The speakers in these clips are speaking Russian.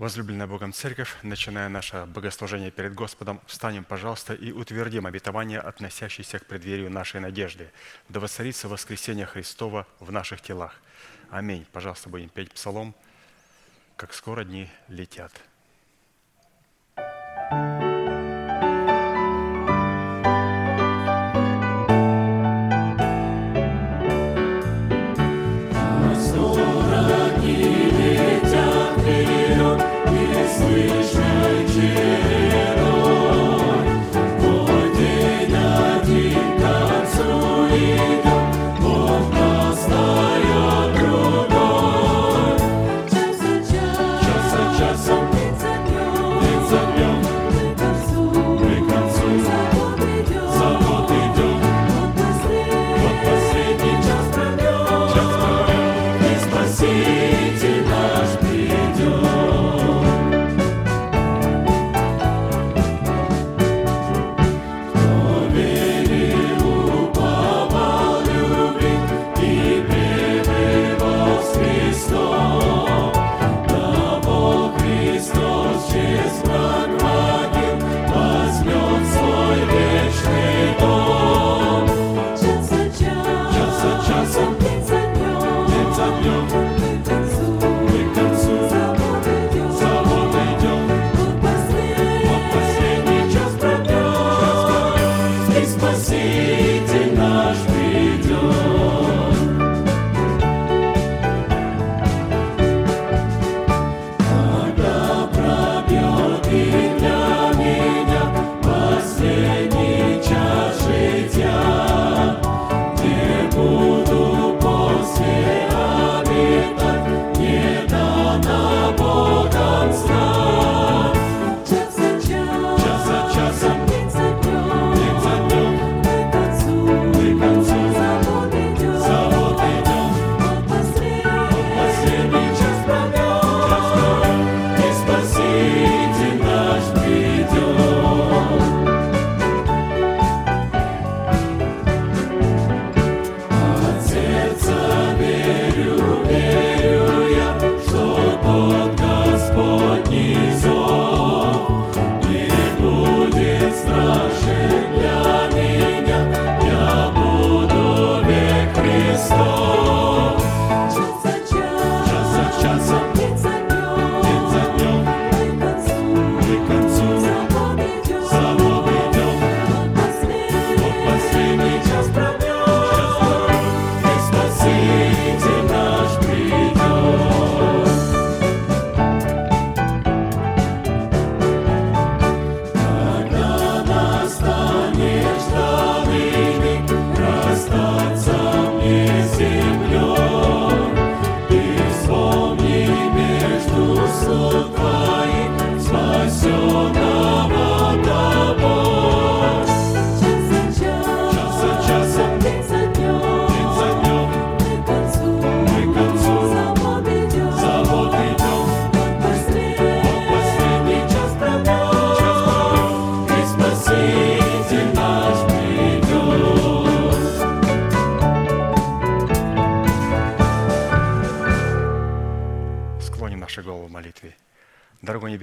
Возлюбленная Богом Церковь, начиная наше богослужение перед Господом, встанем, пожалуйста, и утвердим обетование, относящееся к преддверию нашей надежды. Да воцарится воскресение Христова в наших телах. Аминь. Пожалуйста, будем петь псалом, как скоро дни летят.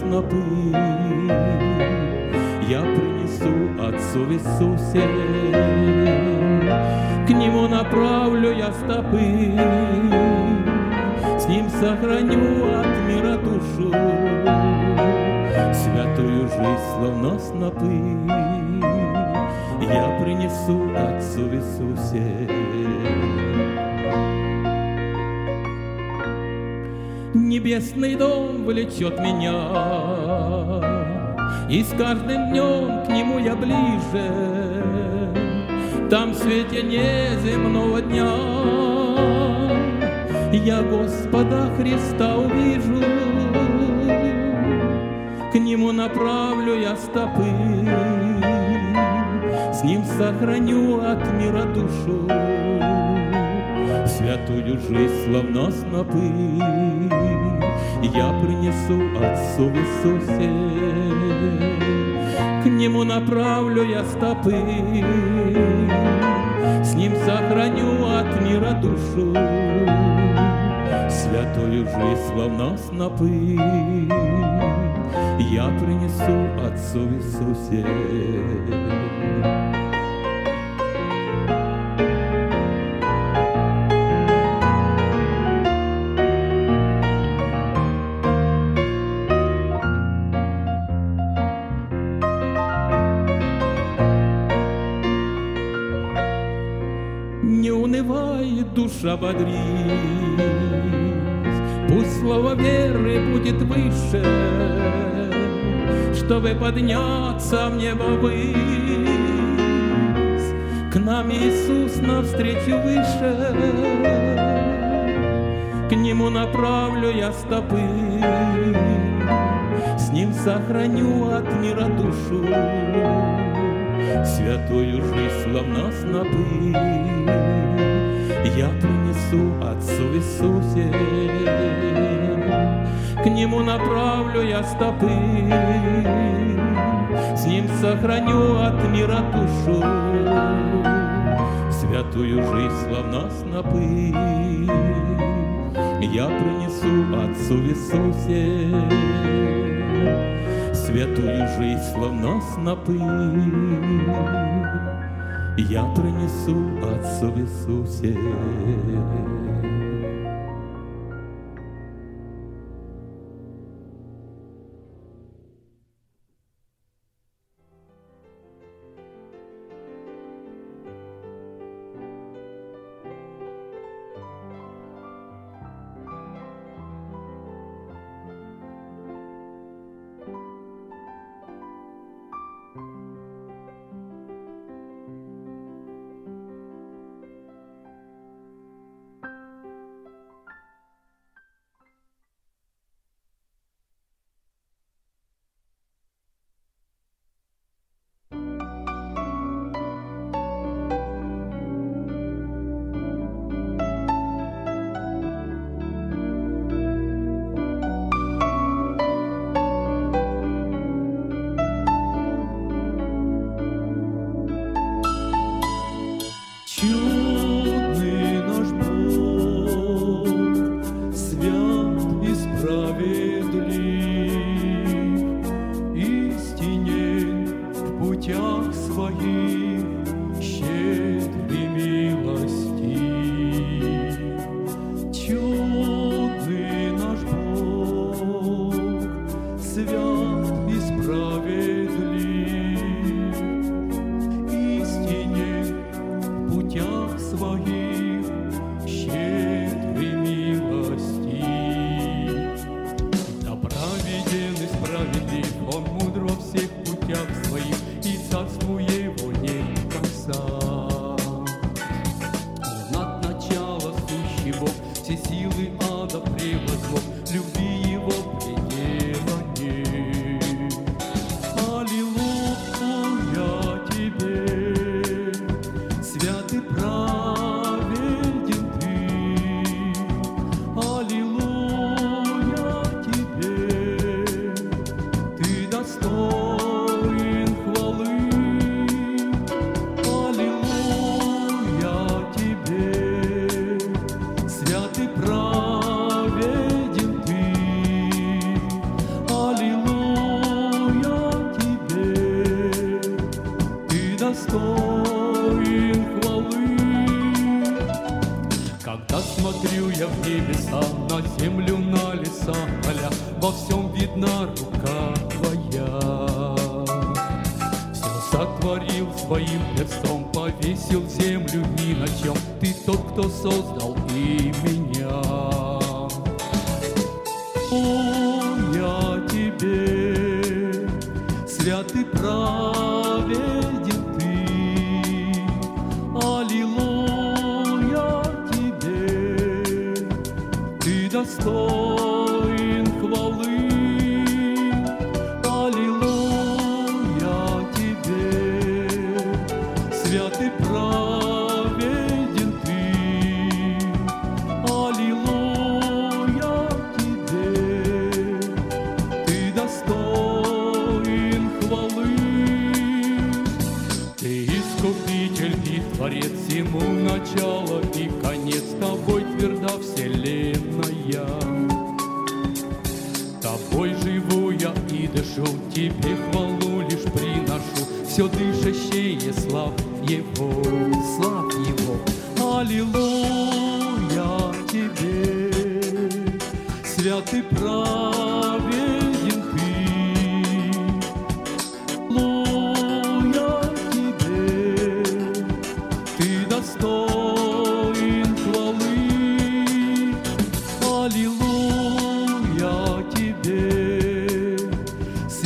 Снопы я принесу Отцу Иисусе. К Нему направлю я стопы, С Ним сохраню от мира душу, Святую жизнь, словно снопы, Я принесу Отцу Иисусе. Небесный дом влечет меня. И с каждым днем к нему я ближе, Там в свете неземного дня Я Господа Христа увижу, К нему направлю я стопы, С ним сохраню от мира душу, Святую жизнь, словно снопы, Я принесу Отцу Иисусе. К нему направлю я стопы, С ним сохраню от мира душу, Святую жизнь, словно снопы, Я принесу Отцу Иисусе. Подняться в небо ввысь. К нам Иисус навстречу выше, К Нему направлю я стопы, С Ним сохраню от мира душу, Святую жизнь, словно снопы. Я принесу Отцу Иисусе. К Нему направлю я стопы, С Ним сохраню от мира душу, Святую жизнь, словно снопы, Я принесу Отцу Иисусе. Святую жизнь, словно снопы, я принесу Отцу Иисусе.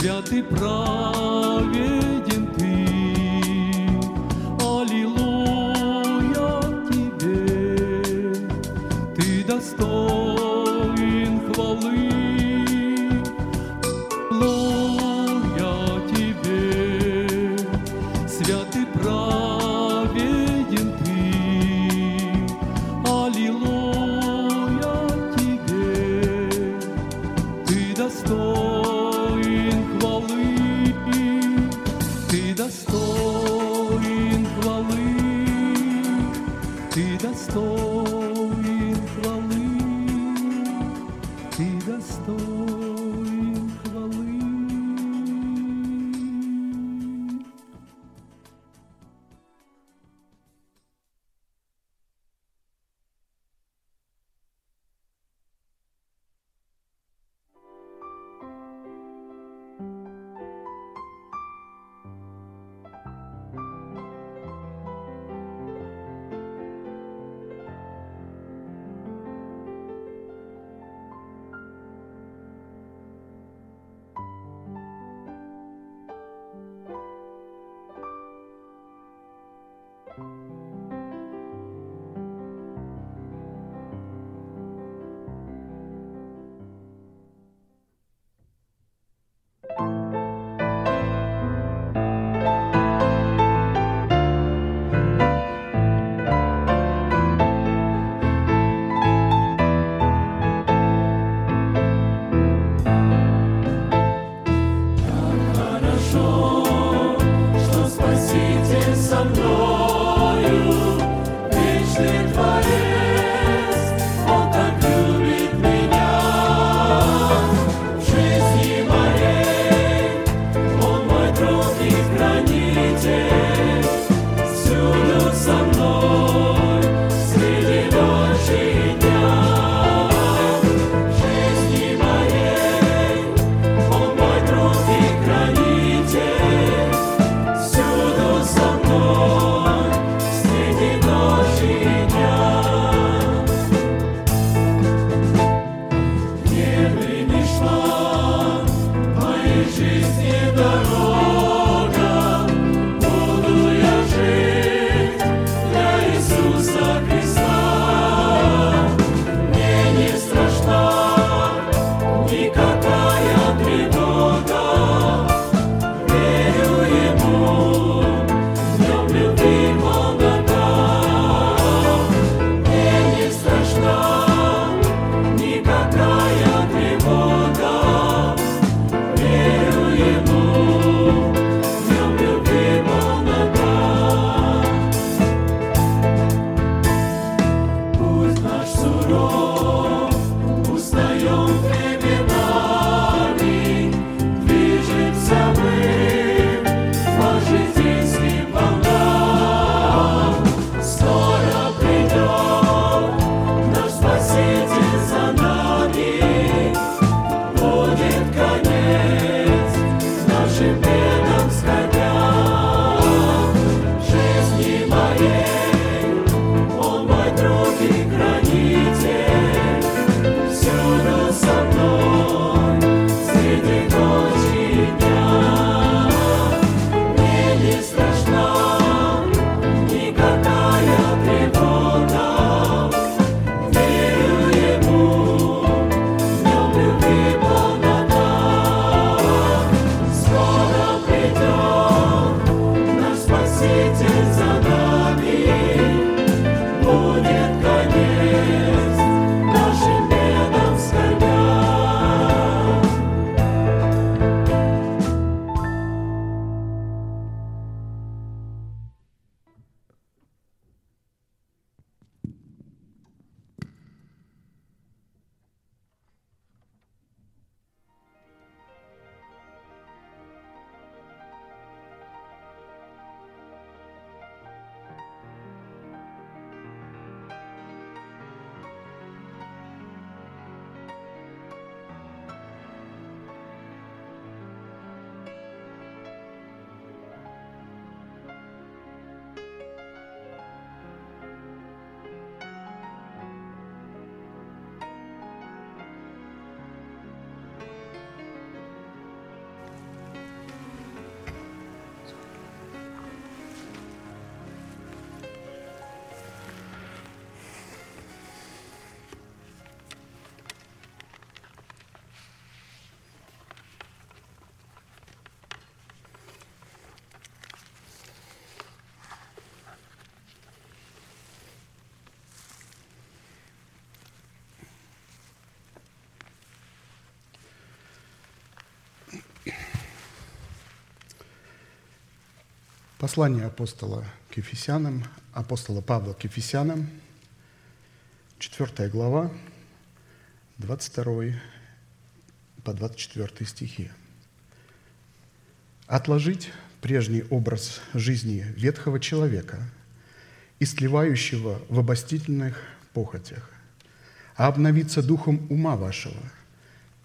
Святый праведен Послание апостола к Ефесянам, апостола Павла к Ефесянам, 4 глава, 22 по 24 стихи. «Отложить прежний образ жизни ветхого человека, истлевающего в обостительных похотях, а обновиться духом ума вашего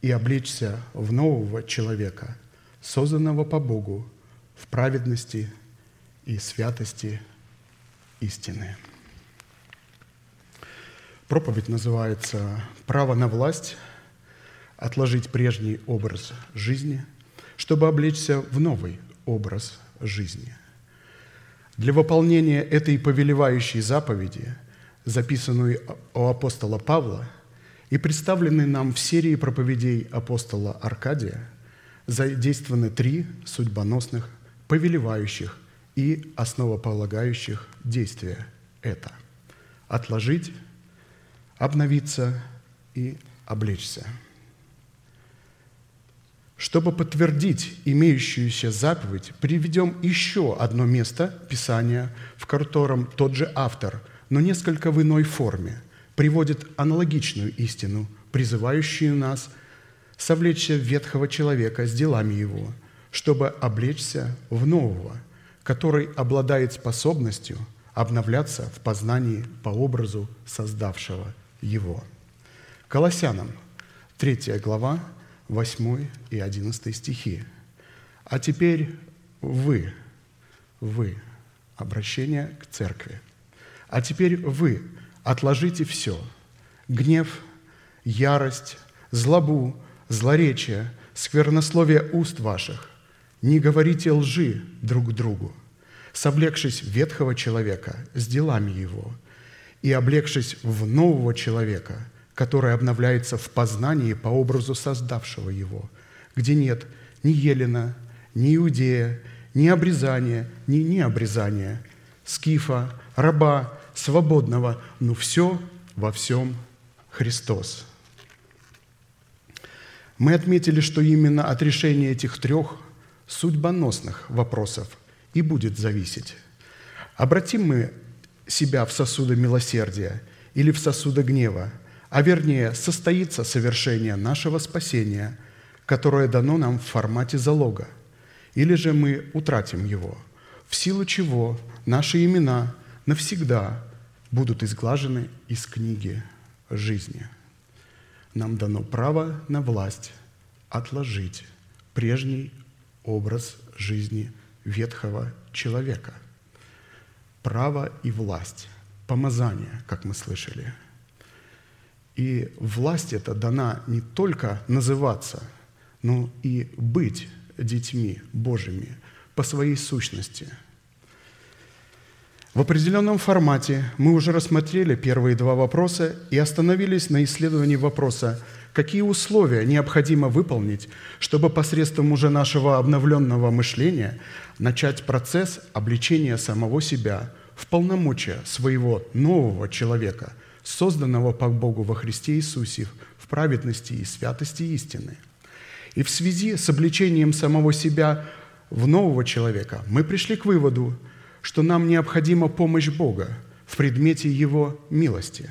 и облечься в нового человека, созданного по Богу в праведности и святости истины. Проповедь называется «Право на власть. Отложить прежний образ жизни, чтобы облечься в новый образ жизни». Для выполнения этой повелевающей заповеди, записанной у апостола Павла и представленной нам в серии проповедей апостола Аркадия, задействованы три судьбоносных, повелевающих – и основополагающих действия это – отложить, обновиться и облечься. Чтобы подтвердить имеющуюся заповедь, приведем еще одно место Писания, в котором тот же автор, но несколько в иной форме, приводит аналогичную истину, призывающую нас совлечься ветхого человека с делами его, чтобы облечься в нового – который обладает способностью обновляться в познании по образу создавшего его. Колоссянам, 3 глава, 8 и 11 стихи. «А теперь вы, вы, обращение к церкви, а теперь вы отложите все, гнев, ярость, злобу, злоречие, сквернословие уст ваших, не говорите лжи друг другу, совлекшись ветхого человека с делами его и облегшись в нового человека, который обновляется в познании по образу создавшего его, где нет ни елена, ни иудея, ни обрезания, ни необрезания, скифа, раба, свободного, но все во всем Христос. Мы отметили, что именно от решения этих трех судьбоносных вопросов и будет зависеть. Обратим мы себя в сосуды милосердия или в сосуды гнева, а вернее состоится совершение нашего спасения, которое дано нам в формате залога, или же мы утратим его, в силу чего наши имена навсегда будут изглажены из книги жизни. Нам дано право на власть отложить прежний образ жизни ветхого человека. Право и власть, помазание, как мы слышали. И власть эта дана не только называться, но и быть детьми Божьими по своей сущности. В определенном формате мы уже рассмотрели первые два вопроса и остановились на исследовании вопроса – какие условия необходимо выполнить, чтобы посредством уже нашего обновленного мышления начать процесс обличения самого себя в полномочия своего нового человека, созданного по Богу во Христе Иисусе в праведности и святости истины. И в связи с обличением самого себя в нового человека мы пришли к выводу, что нам необходима помощь Бога в предмете Его милости.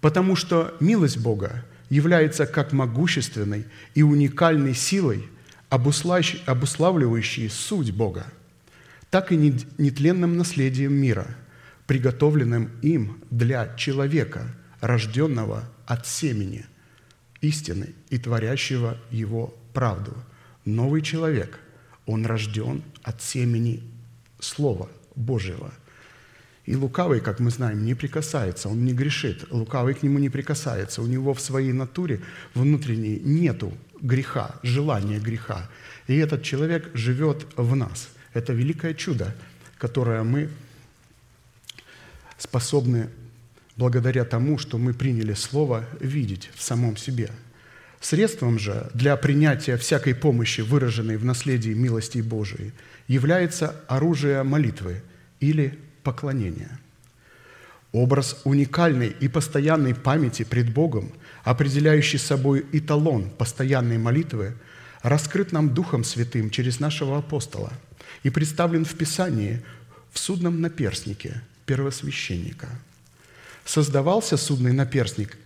Потому что милость Бога – является как могущественной и уникальной силой, обуславливающей суть Бога, так и нетленным наследием мира, приготовленным им для человека, рожденного от семени истины и творящего его правду. Новый человек, он рожден от семени Слова Божьего – и лукавый, как мы знаем, не прикасается, он не грешит. Лукавый к нему не прикасается. У него в своей натуре внутренней нету греха, желания греха. И этот человек живет в нас. Это великое чудо, которое мы способны благодаря тому, что мы приняли Слово, видеть в самом себе. Средством же для принятия всякой помощи, выраженной в наследии милости Божией, является оружие молитвы или поклонения. Образ уникальной и постоянной памяти пред Богом, определяющий собой эталон постоянной молитвы, раскрыт нам Духом Святым через нашего апостола и представлен в Писании в судном наперстнике первосвященника. Создавался судный наперстник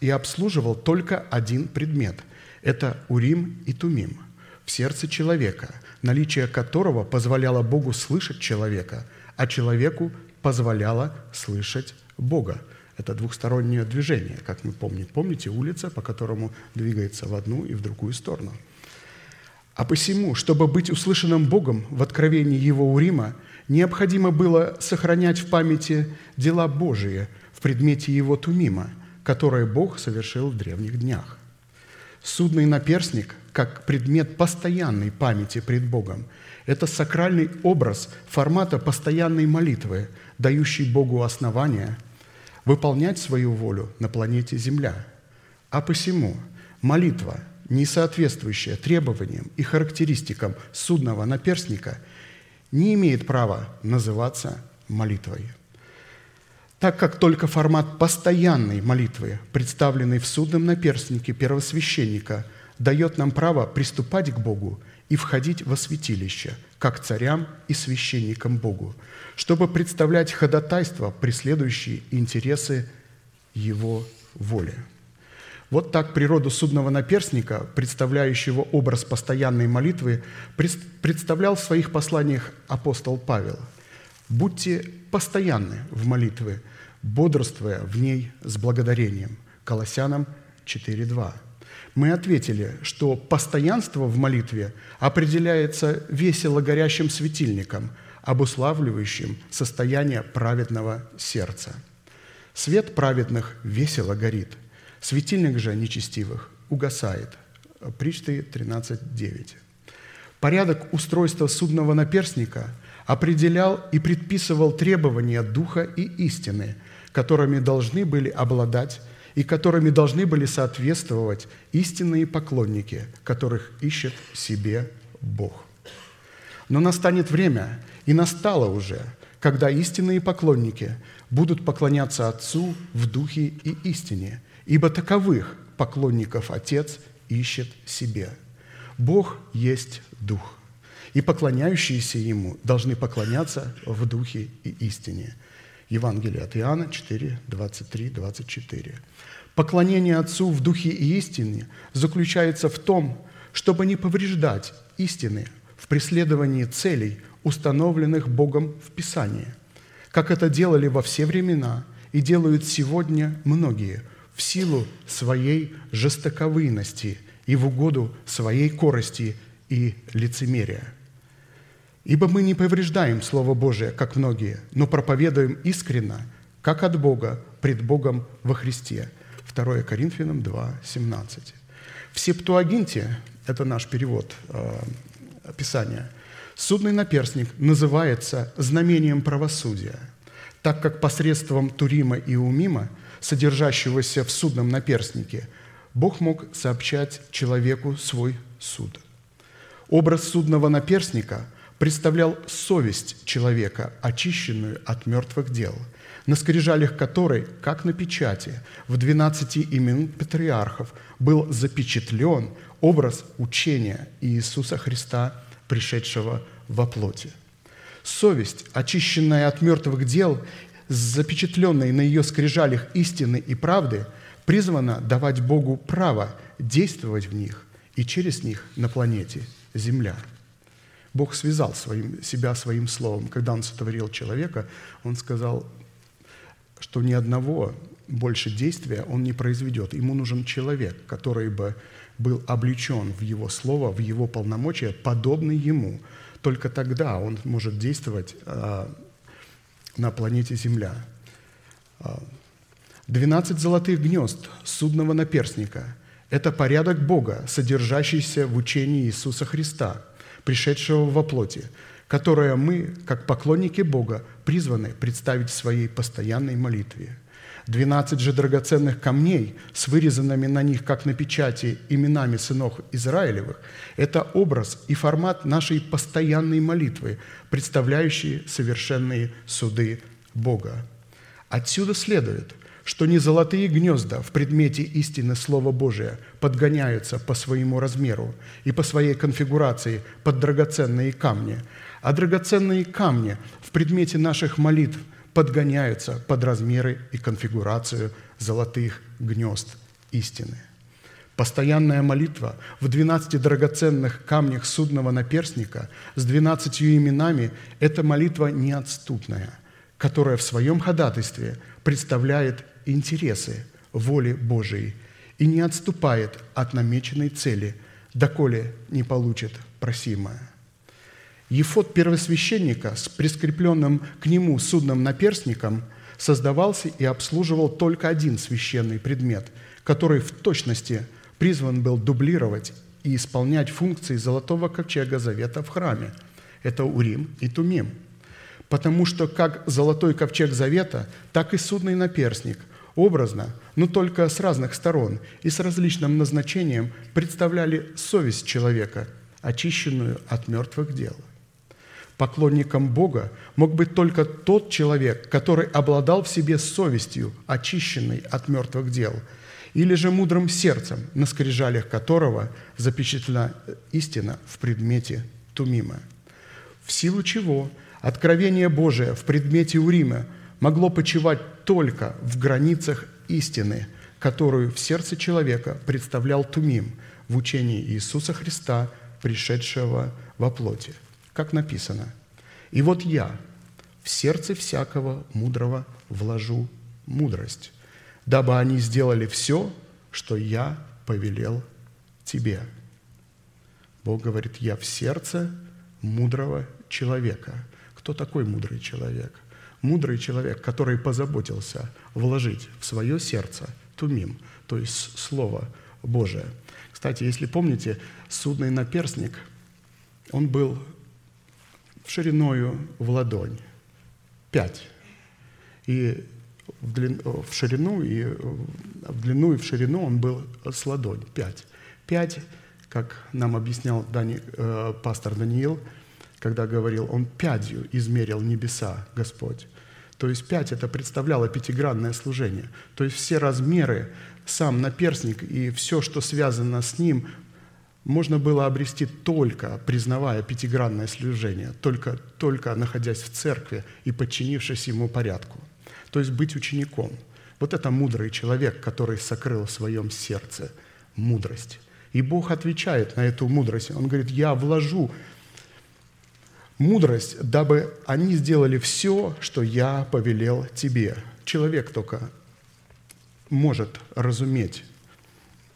и обслуживал только один предмет – это Урим и Тумим в сердце человека, наличие которого позволяло Богу слышать человека, а человеку позволяло слышать Бога. Это двухстороннее движение, как мы помним. Помните улица, по которому двигается в одну и в другую сторону – а посему, чтобы быть услышанным Богом в откровении Его Урима, необходимо было сохранять в памяти дела Божии в предмете Его Тумима, которые Бог совершил в древних днях. Судный наперстник, как предмет постоянной памяти пред Богом, это сакральный образ формата постоянной молитвы, дающий Богу основания выполнять свою волю на планете Земля. А посему молитва – не соответствующая требованиям и характеристикам судного наперстника, не имеет права называться молитвой. Так как только формат постоянной молитвы, представленный в судном наперстнике первосвященника, дает нам право приступать к Богу и входить во святилище, как царям и священникам Богу, чтобы представлять ходатайство, преследующие интересы Его воли. Вот так природу судного наперстника, представляющего образ постоянной молитвы, представлял в своих посланиях апостол Павел. «Будьте постоянны в молитве, бодрствуя в ней с благодарением». Колоссянам 4.2. Мы ответили, что постоянство в молитве определяется весело горящим светильником, обуславливающим состояние праведного сердца. Свет праведных весело горит – Светильник же нечестивых угасает. Причты 13.9. Порядок устройства судного наперстника определял и предписывал требования духа и истины, которыми должны были обладать и которыми должны были соответствовать истинные поклонники, которых ищет себе Бог. Но настанет время, и настало уже, когда истинные поклонники будут поклоняться Отцу в духе и истине – ибо таковых поклонников Отец ищет себе. Бог есть Дух, и поклоняющиеся Ему должны поклоняться в Духе и истине. Евангелие от Иоанна 4, 23, 24. Поклонение Отцу в Духе и истине заключается в том, чтобы не повреждать истины в преследовании целей, установленных Богом в Писании, как это делали во все времена и делают сегодня многие – в силу своей жестоковыйности и в угоду своей корости и лицемерия. Ибо мы не повреждаем Слово Божие, как многие, но проповедуем искренно, как от Бога, пред Богом во Христе. 2 Коринфянам 2, 17. В Септуагинте, это наш перевод э, Писания, судный наперстник называется знамением правосудия, так как посредством Турима и Умима – содержащегося в судном наперстнике, Бог мог сообщать человеку свой суд. Образ судного наперстника представлял совесть человека, очищенную от мертвых дел, на скрижалях которой, как на печати, в двенадцати имен патриархов был запечатлен образ учения Иисуса Христа, пришедшего во плоти. Совесть, очищенная от мертвых дел запечатленной на ее скрижалях истины и правды, призвана давать Богу право действовать в них и через них на планете Земля. Бог связал своим, себя своим словом. Когда Он сотворил человека, Он сказал, что ни одного больше действия Он не произведет. Ему нужен человек, который бы был облечен в Его Слово, в Его полномочия, подобный Ему. Только тогда Он может действовать а, на планете Земля. 12 золотых гнезд судного наперстника – это порядок Бога, содержащийся в учении Иисуса Христа, пришедшего во плоти, которое мы, как поклонники Бога, призваны представить в своей постоянной молитве – Двенадцать же драгоценных камней с вырезанными на них, как на печати, именами сынов Израилевых – это образ и формат нашей постоянной молитвы, представляющие совершенные суды Бога. Отсюда следует, что не золотые гнезда в предмете истины Слова Божия подгоняются по своему размеру и по своей конфигурации под драгоценные камни, а драгоценные камни в предмете наших молитв подгоняются под размеры и конфигурацию золотых гнезд истины. Постоянная молитва в 12 драгоценных камнях судного наперстника с 12 именами – это молитва неотступная, которая в своем ходатайстве представляет интересы воли Божией и не отступает от намеченной цели, доколе не получит просимое. Ефот первосвященника с прискрепленным к нему судным наперстником создавался и обслуживал только один священный предмет, который в точности призван был дублировать и исполнять функции золотого ковчега завета в храме. Это Урим и Тумим. Потому что как золотой ковчег завета, так и судный наперстник образно, но только с разных сторон и с различным назначением представляли совесть человека, очищенную от мертвых дел. Поклонником Бога мог быть только тот человек, который обладал в себе совестью, очищенной от мертвых дел, или же мудрым сердцем, на скрижалях которого запечатлена истина в предмете Тумима. В силу чего откровение Божие в предмете Урима могло почивать только в границах истины, которую в сердце человека представлял Тумим в учении Иисуса Христа, пришедшего во плоти – как написано, «И вот я в сердце всякого мудрого вложу мудрость, дабы они сделали все, что я повелел тебе». Бог говорит, «Я в сердце мудрого человека». Кто такой мудрый человек? Мудрый человек, который позаботился вложить в свое сердце тумим, то есть Слово Божие. Кстати, если помните, судный наперстник, он был шириною в ладонь. Пять. И в, длин, в ширину и в длину и в ширину он был с ладонь. Пять. Пять, как нам объяснял Дани, э, пастор Даниил, когда говорил, он пятью измерил небеса Господь. То есть пять – это представляло пятигранное служение. То есть все размеры, сам наперстник и все, что связано с ним, можно было обрести только признавая пятигранное служение, только, только находясь в церкви и подчинившись ему порядку. То есть быть учеником. Вот это мудрый человек, который сокрыл в своем сердце мудрость. И Бог отвечает на эту мудрость. Он говорит, я вложу мудрость, дабы они сделали все, что я повелел тебе. Человек только может разуметь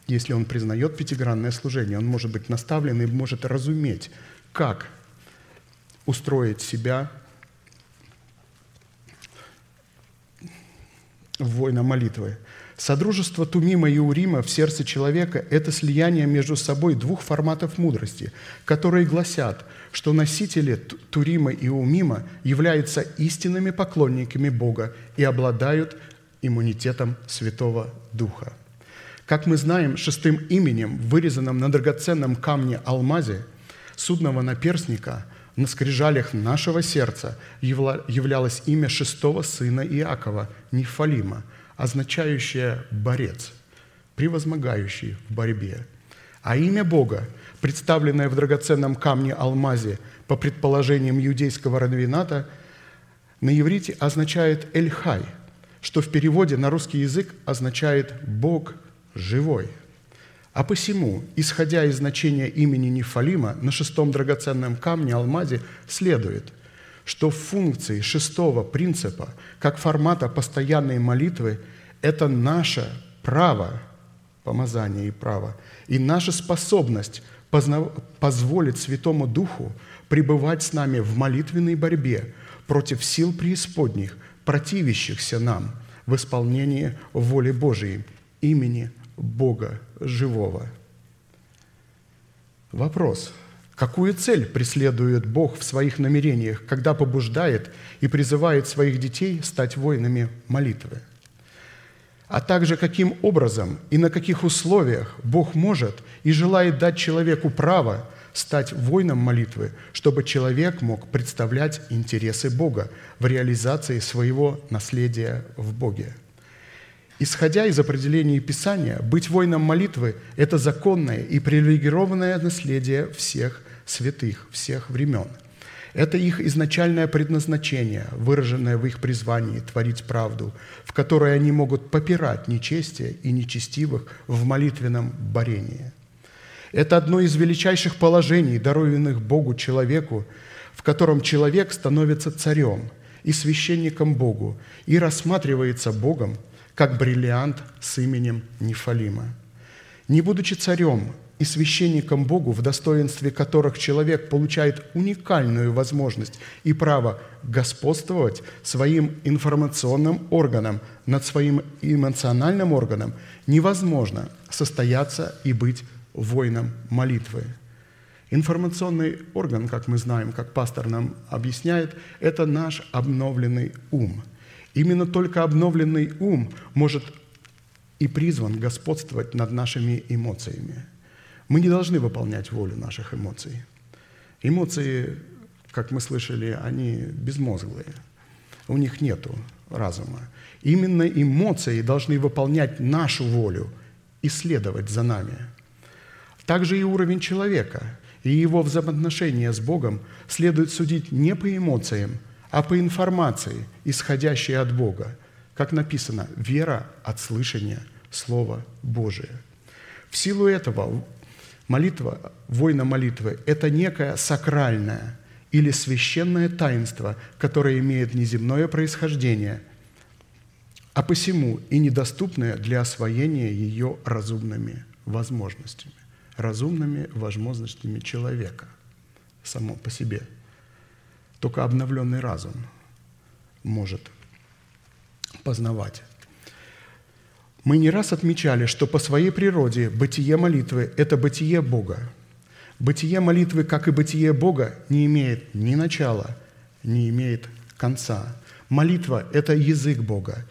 если он признает пятигранное служение, он может быть наставлен и может разуметь, как устроить себя в война молитвы. Содружество Тумима и Урима в сердце человека – это слияние между собой двух форматов мудрости, которые гласят, что носители Турима и Умима являются истинными поклонниками Бога и обладают иммунитетом Святого Духа. Как мы знаем, шестым именем, вырезанным на драгоценном камне алмазе судного наперстника на скрижалях нашего сердца являлось имя шестого сына Иакова, Нефалима, означающее «борец», превозмогающий в борьбе. А имя Бога, представленное в драгоценном камне алмазе по предположениям иудейского раввината, на иврите означает «эльхай», что в переводе на русский язык означает «Бог живой. А посему, исходя из значения имени Нефалима, на шестом драгоценном камне алмазе следует, что в функции шестого принципа, как формата постоянной молитвы, это наше право, помазание и право, и наша способность позволить Святому Духу пребывать с нами в молитвенной борьбе против сил преисподних, противящихся нам в исполнении воли Божией, имени Бога живого. Вопрос. Какую цель преследует Бог в своих намерениях, когда побуждает и призывает своих детей стать воинами молитвы? А также каким образом и на каких условиях Бог может и желает дать человеку право стать воином молитвы, чтобы человек мог представлять интересы Бога в реализации своего наследия в Боге – Исходя из определений Писания, быть воином молитвы – это законное и привилегированное наследие всех святых, всех времен. Это их изначальное предназначение, выраженное в их призвании творить правду, в которой они могут попирать нечестие и нечестивых в молитвенном борении. Это одно из величайших положений, дарованных Богу человеку, в котором человек становится царем и священником Богу и рассматривается Богом как бриллиант с именем Нефалима. Не будучи царем и священником Богу, в достоинстве которых человек получает уникальную возможность и право господствовать своим информационным органом над своим эмоциональным органом, невозможно состояться и быть воином молитвы. Информационный орган, как мы знаем, как пастор нам объясняет, это наш обновленный ум – Именно только обновленный ум может и призван господствовать над нашими эмоциями. Мы не должны выполнять волю наших эмоций. Эмоции, как мы слышали, они безмозглые. У них нет разума. Именно эмоции должны выполнять нашу волю и следовать за нами. Также и уровень человека и его взаимоотношения с Богом следует судить не по эмоциям – а по информации, исходящей от Бога. Как написано, вера от слышания Слова Божия. В силу этого молитва, война молитвы – это некое сакральное или священное таинство, которое имеет неземное происхождение, а посему и недоступное для освоения ее разумными возможностями, разумными возможностями человека само по себе – только обновленный разум может познавать. Мы не раз отмечали, что по своей природе бытие молитвы – это бытие Бога. Бытие молитвы, как и бытие Бога, не имеет ни начала, не имеет конца. Молитва – это язык Бога,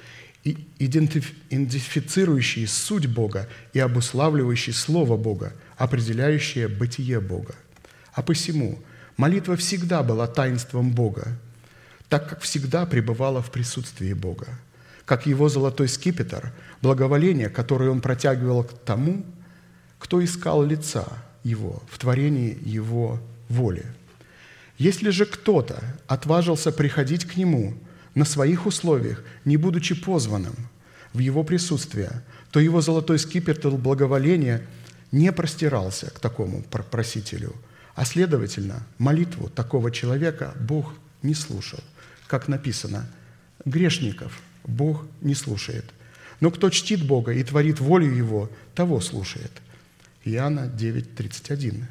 идентифицирующий суть Бога и обуславливающий Слово Бога, определяющее бытие Бога. А посему Молитва всегда была таинством Бога, так как всегда пребывала в присутствии Бога, как его золотой скипетр, благоволение, которое он протягивал к тому, кто искал лица его в творении его воли. Если же кто-то отважился приходить к нему на своих условиях, не будучи позванным в его присутствие, то его золотой скипетр благоволения не простирался к такому просителю – а следовательно, молитву такого человека Бог не слушал. Как написано, грешников Бог не слушает. Но кто чтит Бога и творит волю Его, того слушает. Иоанна 9:31.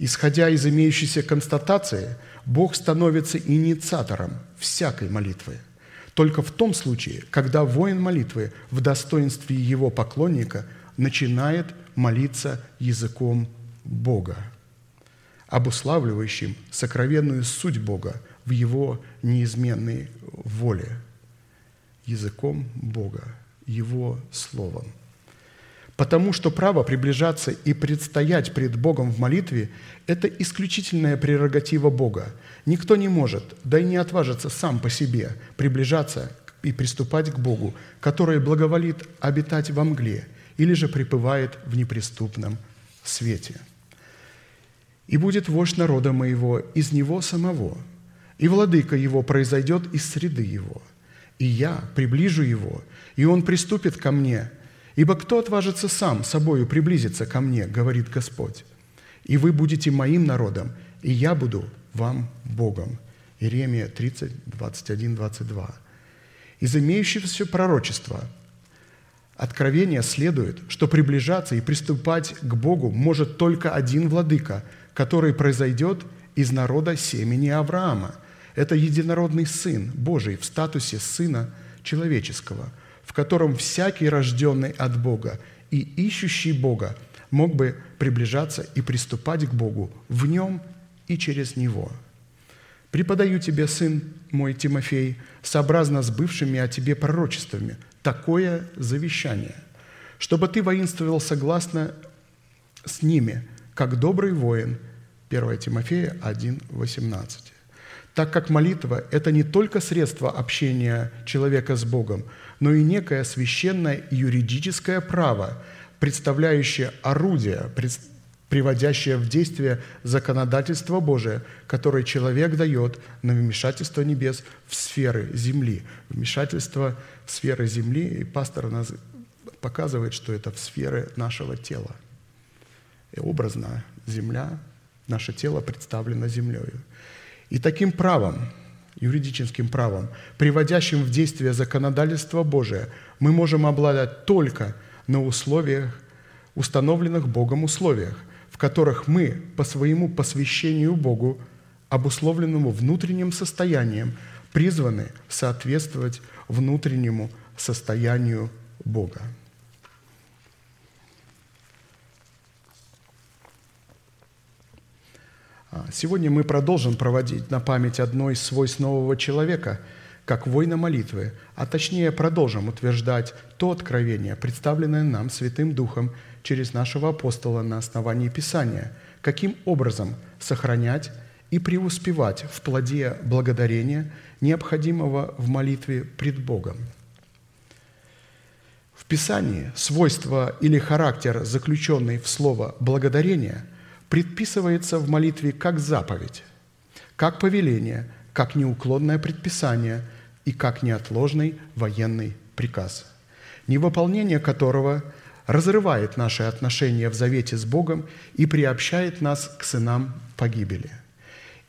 Исходя из имеющейся констатации, Бог становится инициатором всякой молитвы. Только в том случае, когда воин молитвы в достоинстве его поклонника начинает молиться языком Бога обуславливающим сокровенную суть Бога в Его неизменной воле, языком Бога, Его Словом. Потому что право приближаться и предстоять пред Богом в молитве – это исключительная прерогатива Бога. Никто не может, да и не отважится сам по себе приближаться и приступать к Богу, который благоволит обитать во мгле или же пребывает в неприступном свете – и будет вождь народа моего из него самого, и владыка его произойдет из среды его, и я приближу его, и он приступит ко мне, ибо кто отважится сам собою приблизиться ко мне, говорит Господь, и вы будете моим народом, и я буду вам Богом». Иеремия 30, 21, 22. Из имеющегося пророчества откровения следует, что приближаться и приступать к Богу может только один владыка – который произойдет из народа семени Авраама. Это единородный Сын Божий в статусе Сына человеческого, в котором всякий рожденный от Бога и ищущий Бога мог бы приближаться и приступать к Богу в Нем и через Него. «Преподаю тебе, сын мой Тимофей, сообразно с бывшими о тебе пророчествами, такое завещание, чтобы ты воинствовал согласно с ними – как добрый воин. 1 Тимофея 1, 18. так как молитва – это не только средство общения человека с Богом, но и некое священное юридическое право, представляющее орудие, приводящее в действие законодательство Божие, которое человек дает на вмешательство небес в сферы земли. Вмешательство в сферы земли, и пастор нас показывает, что это в сферы нашего тела. И образно земля, наше тело представлено землею. И таким правом, юридическим правом, приводящим в действие законодательство Божие, мы можем обладать только на условиях, установленных Богом условиях, в которых мы по своему посвящению Богу, обусловленному внутренним состоянием, призваны соответствовать внутреннему состоянию Бога. Сегодня мы продолжим проводить на память одной из свойств нового человека, как воина молитвы, а точнее продолжим утверждать то откровение, представленное нам Святым Духом через нашего апостола на основании Писания, каким образом сохранять и преуспевать в плоде благодарения, необходимого в молитве пред Богом. В Писании свойство или характер, заключенный в слово «благодарение», предписывается в молитве как заповедь, как повеление, как неуклонное предписание и как неотложный военный приказ, невыполнение которого разрывает наши отношения в завете с Богом и приобщает нас к сынам погибели.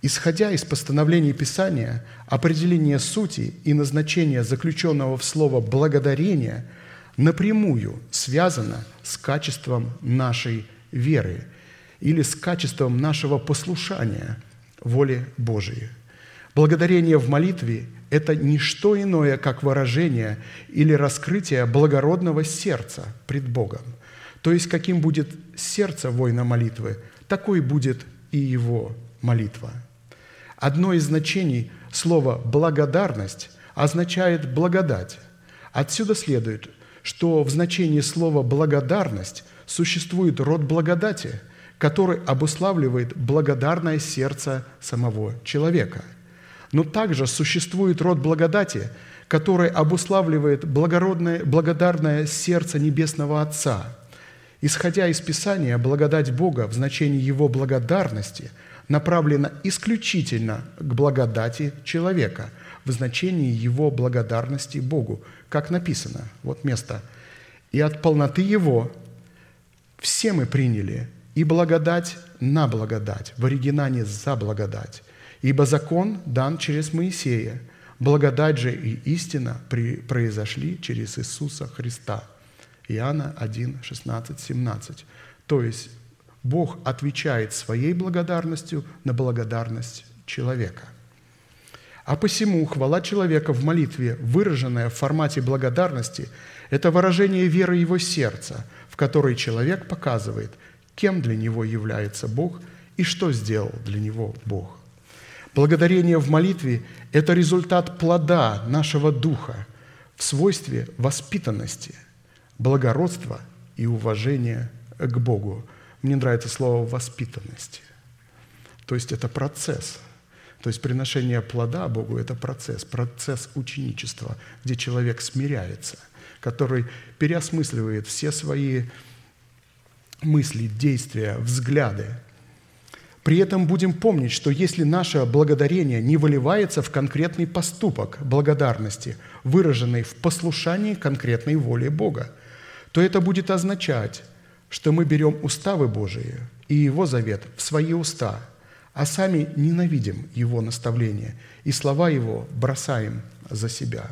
Исходя из постановлений Писания, определение сути и назначения заключенного в слово «благодарение» напрямую связано с качеством нашей веры или с качеством нашего послушания воле Божией. Благодарение в молитве – это не что иное, как выражение или раскрытие благородного сердца пред Богом. То есть, каким будет сердце воина молитвы, такой будет и его молитва. Одно из значений слова «благодарность» означает «благодать». Отсюда следует, что в значении слова «благодарность» существует род благодати, который обуславливает благодарное сердце самого человека. Но также существует род благодати, который обуславливает благородное, благодарное сердце Небесного Отца. Исходя из Писания, благодать Бога в значении Его благодарности направлена исключительно к благодати человека в значении Его благодарности Богу, как написано, вот место. «И от полноты Его все мы приняли и благодать на благодать, в оригинале за благодать. Ибо закон дан через Моисея, благодать же и истина произошли через Иисуса Христа. Иоанна 1, 16, 17. То есть Бог отвечает своей благодарностью на благодарность человека. А посему хвала человека в молитве, выраженная в формате благодарности, это выражение веры его сердца, в которой человек показывает, кем для него является Бог и что сделал для него Бог. Благодарение в молитве – это результат плода нашего духа в свойстве воспитанности, благородства и уважения к Богу. Мне нравится слово «воспитанность». То есть это процесс. То есть приношение плода Богу – это процесс, процесс ученичества, где человек смиряется, который переосмысливает все свои мысли, действия, взгляды. При этом будем помнить, что если наше благодарение не выливается в конкретный поступок благодарности, выраженный в послушании конкретной воле Бога, то это будет означать, что мы берем уставы Божии и Его завет в свои уста, а сами ненавидим Его наставления и слова Его бросаем за себя.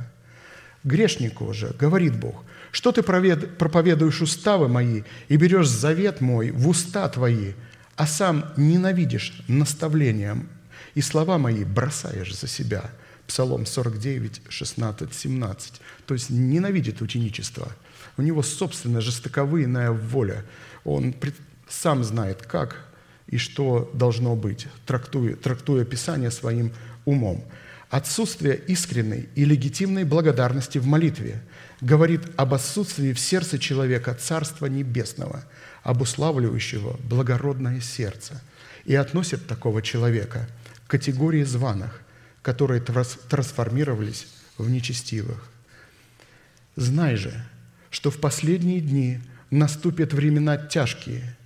Грешнику же, говорит Бог, что ты проповедуешь уставы мои и берешь завет мой в уста твои, а сам ненавидишь наставления и слова мои бросаешь за себя. Псалом 49, 16, 17. То есть ненавидит ученичество. У него собственная жестоковыйная воля. Он сам знает, как и что должно быть, трактуя, трактуя Писание своим умом. Отсутствие искренней и легитимной благодарности в молитве говорит об отсутствии в сердце человека Царства Небесного, обуславливающего благородное сердце, и относит такого человека к категории званых, которые трансформировались в нечестивых. Знай же, что в последние дни наступят времена тяжкие.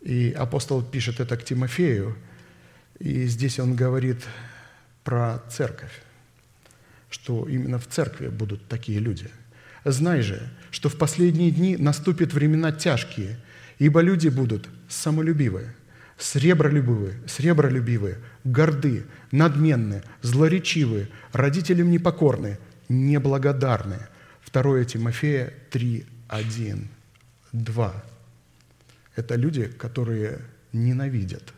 И апостол пишет это к Тимофею, и здесь он говорит про церковь, что именно в церкви будут такие люди. Знай же, что в последние дни наступят времена тяжкие, ибо люди будут самолюбивые, сребролюбивые, сребролюбивые, горды, надменные, злоречивые, родителям непокорные, неблагодарные. 2 Тимофея 3, 1, 2. Это люди, которые ненавидят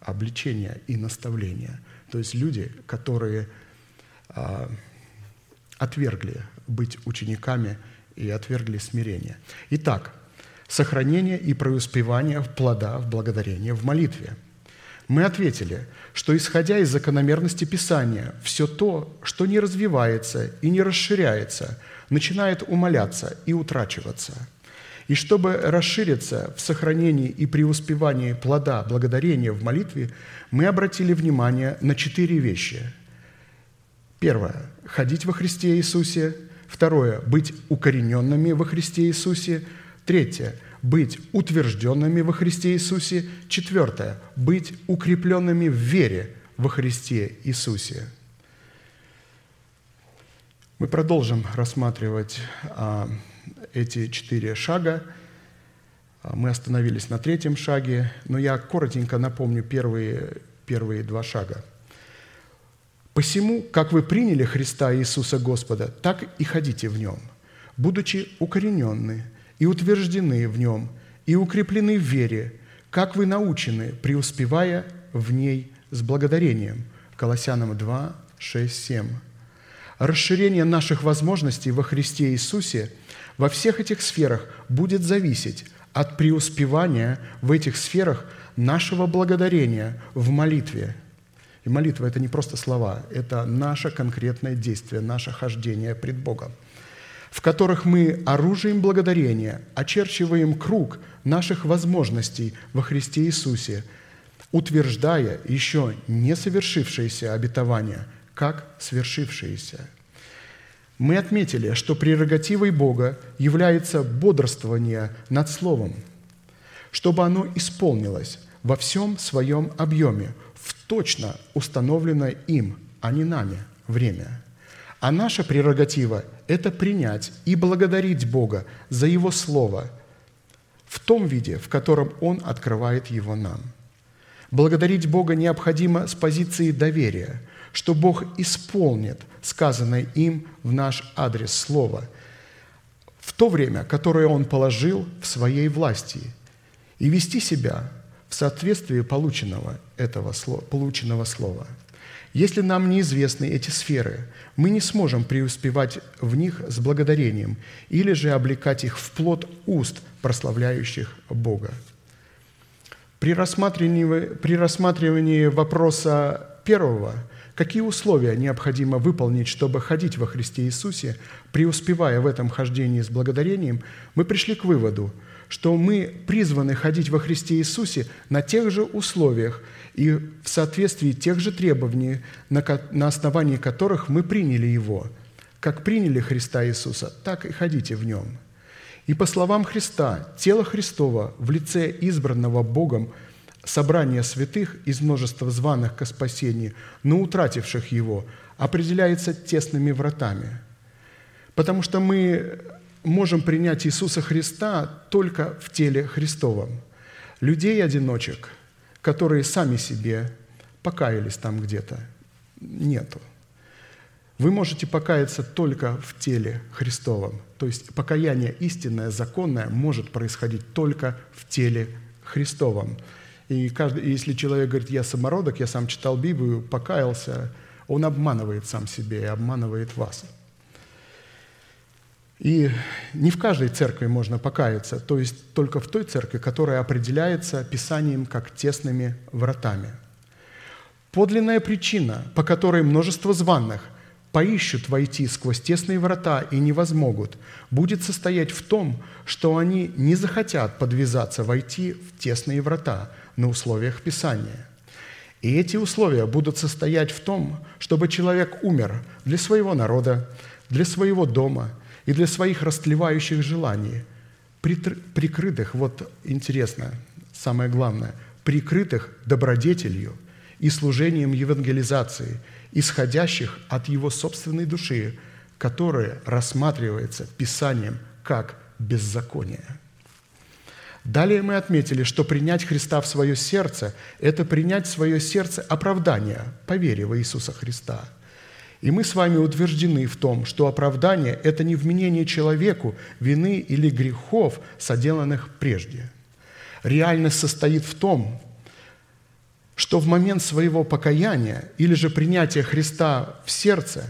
обличения и наставления. То есть люди, которые отвергли быть учениками и отвергли смирение. Итак, сохранение и преуспевание плода в благодарении в молитве. Мы ответили, что исходя из закономерности Писания, все то, что не развивается и не расширяется, начинает умаляться и утрачиваться. И чтобы расшириться в сохранении и преуспевании плода благодарения в молитве, мы обратили внимание на четыре вещи. Первое – ходить во Христе Иисусе. Второе – быть укорененными во Христе Иисусе. Третье – быть утвержденными во Христе Иисусе. Четвертое – быть укрепленными в вере во Христе Иисусе. Мы продолжим рассматривать а, эти четыре шага. А, Мы остановились на третьем шаге, но я коротенько напомню первые, первые два шага. «Посему, как вы приняли Христа Иисуса Господа, так и ходите в Нем, будучи укорененны и утверждены в Нем, и укреплены в вере, как вы научены, преуспевая в ней с благодарением». Колоссянам 2, 6, 7. Расширение наших возможностей во Христе Иисусе во всех этих сферах будет зависеть от преуспевания в этих сферах нашего благодарения в молитве. И молитва – это не просто слова, это наше конкретное действие, наше хождение пред Богом, в которых мы оружием благодарения очерчиваем круг наших возможностей во Христе Иисусе, утверждая еще не совершившееся обетование – как свершившиеся. Мы отметили, что прерогативой Бога является бодрствование над Словом, чтобы оно исполнилось во всем своем объеме в точно установленное им, а не нами, время. А наша прерогатива – это принять и благодарить Бога за Его Слово в том виде, в котором Он открывает его нам. Благодарить Бога необходимо с позиции доверия – что Бог исполнит сказанное им в наш адрес Слово в то время, которое Он положил в Своей власти, и вести себя в соответствии полученного, этого, слова, полученного Слова. Если нам неизвестны эти сферы, мы не сможем преуспевать в них с благодарением или же облекать их в плод уст, прославляющих Бога. При рассматривании, при рассматривании вопроса первого – Какие условия необходимо выполнить, чтобы ходить во Христе Иисусе, преуспевая в этом хождении с благодарением, мы пришли к выводу, что мы призваны ходить во Христе Иисусе на тех же условиях и в соответствии тех же требований, на, основании которых мы приняли Его. Как приняли Христа Иисуса, так и ходите в Нем. И по словам Христа, тело Христова в лице избранного Богом – собрание святых из множества званых ко спасению, но утративших его, определяется тесными вратами. Потому что мы можем принять Иисуса Христа только в теле Христовом. Людей-одиночек, которые сами себе покаялись там где-то, нету. Вы можете покаяться только в теле Христовом. То есть покаяние истинное, законное может происходить только в теле Христовом. И каждый, если человек говорит, я самородок, я сам читал Библию, покаялся, он обманывает сам себя и обманывает вас. И не в каждой церкви можно покаяться, то есть только в той церкви, которая определяется Писанием как тесными вратами. Подлинная причина, по которой множество званных поищут войти сквозь тесные врата и не возмогут, будет состоять в том, что они не захотят подвязаться войти в тесные врата, на условиях Писания. И эти условия будут состоять в том, чтобы человек умер для своего народа, для своего дома и для своих растлевающих желаний, прикрытых, вот интересно, самое главное, прикрытых добродетелью и служением евангелизации, исходящих от его собственной души, которая рассматривается Писанием как беззаконие. Далее мы отметили, что принять Христа в свое сердце – это принять в свое сердце оправдание по вере в Иисуса Христа. И мы с вами утверждены в том, что оправдание – это не вменение человеку вины или грехов, соделанных прежде. Реальность состоит в том, что в момент своего покаяния или же принятия Христа в сердце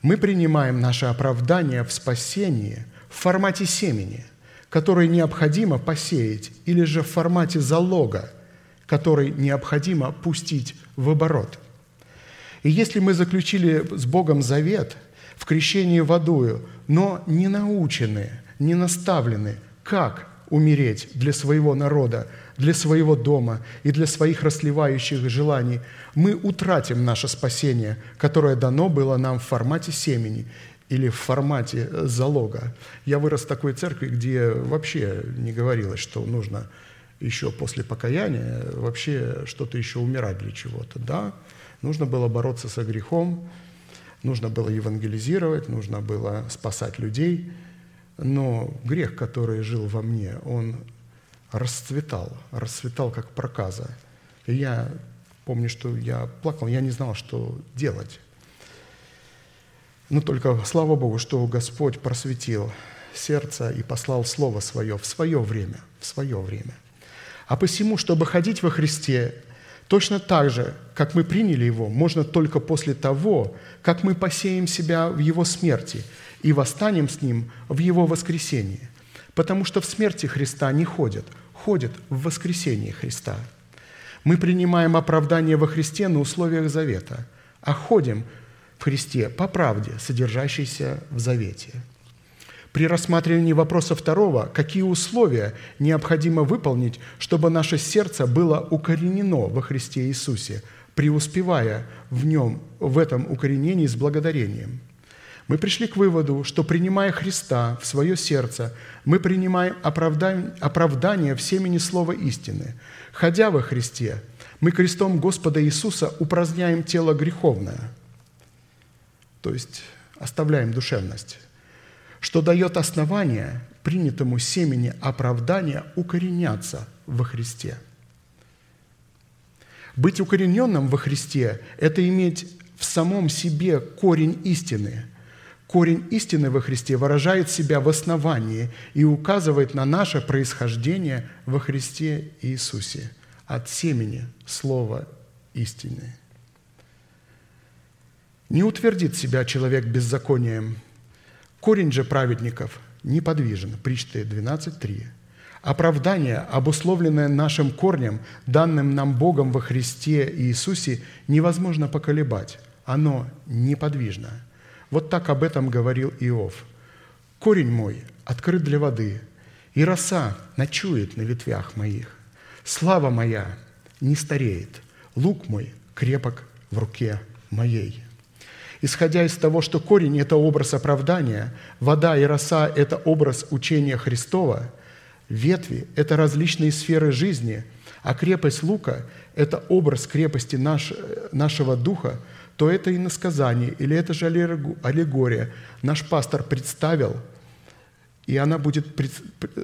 мы принимаем наше оправдание в спасении в формате семени – который необходимо посеять, или же в формате залога, который необходимо пустить в оборот. И если мы заключили с Богом завет в крещении водою, но не научены, не наставлены, как умереть для своего народа, для своего дома и для своих расливающих желаний, мы утратим наше спасение, которое дано было нам в формате семени, или в формате э, залога. Я вырос в такой церкви, где вообще не говорилось, что нужно еще после покаяния вообще что-то еще умирать для чего-то. Да, нужно было бороться со грехом, нужно было евангелизировать, нужно было спасать людей, но грех, который жил во мне, он расцветал, расцветал как проказа. И я помню, что я плакал, я не знал, что делать. Но только слава Богу, что Господь просветил сердце и послал Слово Свое в свое время, в свое время. А посему, чтобы ходить во Христе, точно так же, как мы приняли Его, можно только после того, как мы посеем себя в Его смерти и восстанем с Ним в Его воскресении. Потому что в смерти Христа не ходят, ходят в воскресении Христа. Мы принимаем оправдание во Христе на условиях завета, а ходим – в Христе по правде, содержащейся в завете. При рассматривании вопроса второго, какие условия необходимо выполнить, чтобы наше сердце было укоренено во Христе Иисусе, преуспевая в нем, в этом укоренении с благодарением. Мы пришли к выводу, что принимая Христа в свое сердце, мы принимаем оправдание, оправдание в семени слова истины. Ходя во Христе, мы крестом Господа Иисуса упраздняем тело греховное – то есть оставляем душевность, что дает основание принятому семени оправдания укореняться во Христе. Быть укорененным во Христе – это иметь в самом себе корень истины. Корень истины во Христе выражает себя в основании и указывает на наше происхождение во Христе Иисусе от семени Слова истины. Не утвердит себя человек беззаконием. Корень же праведников неподвижен. Причты 12.3. Оправдание, обусловленное нашим корнем, данным нам Богом во Христе Иисусе, невозможно поколебать. Оно неподвижно. Вот так об этом говорил Иов. «Корень мой открыт для воды, и роса ночует на ветвях моих. Слава моя не стареет, лук мой крепок в руке моей». Исходя из того, что корень – это образ оправдания, вода и роса – это образ учения Христова, ветви – это различные сферы жизни, а крепость лука – это образ крепости наш, нашего духа, то это и насказание, или это же аллегория. Наш пастор представил, и она будет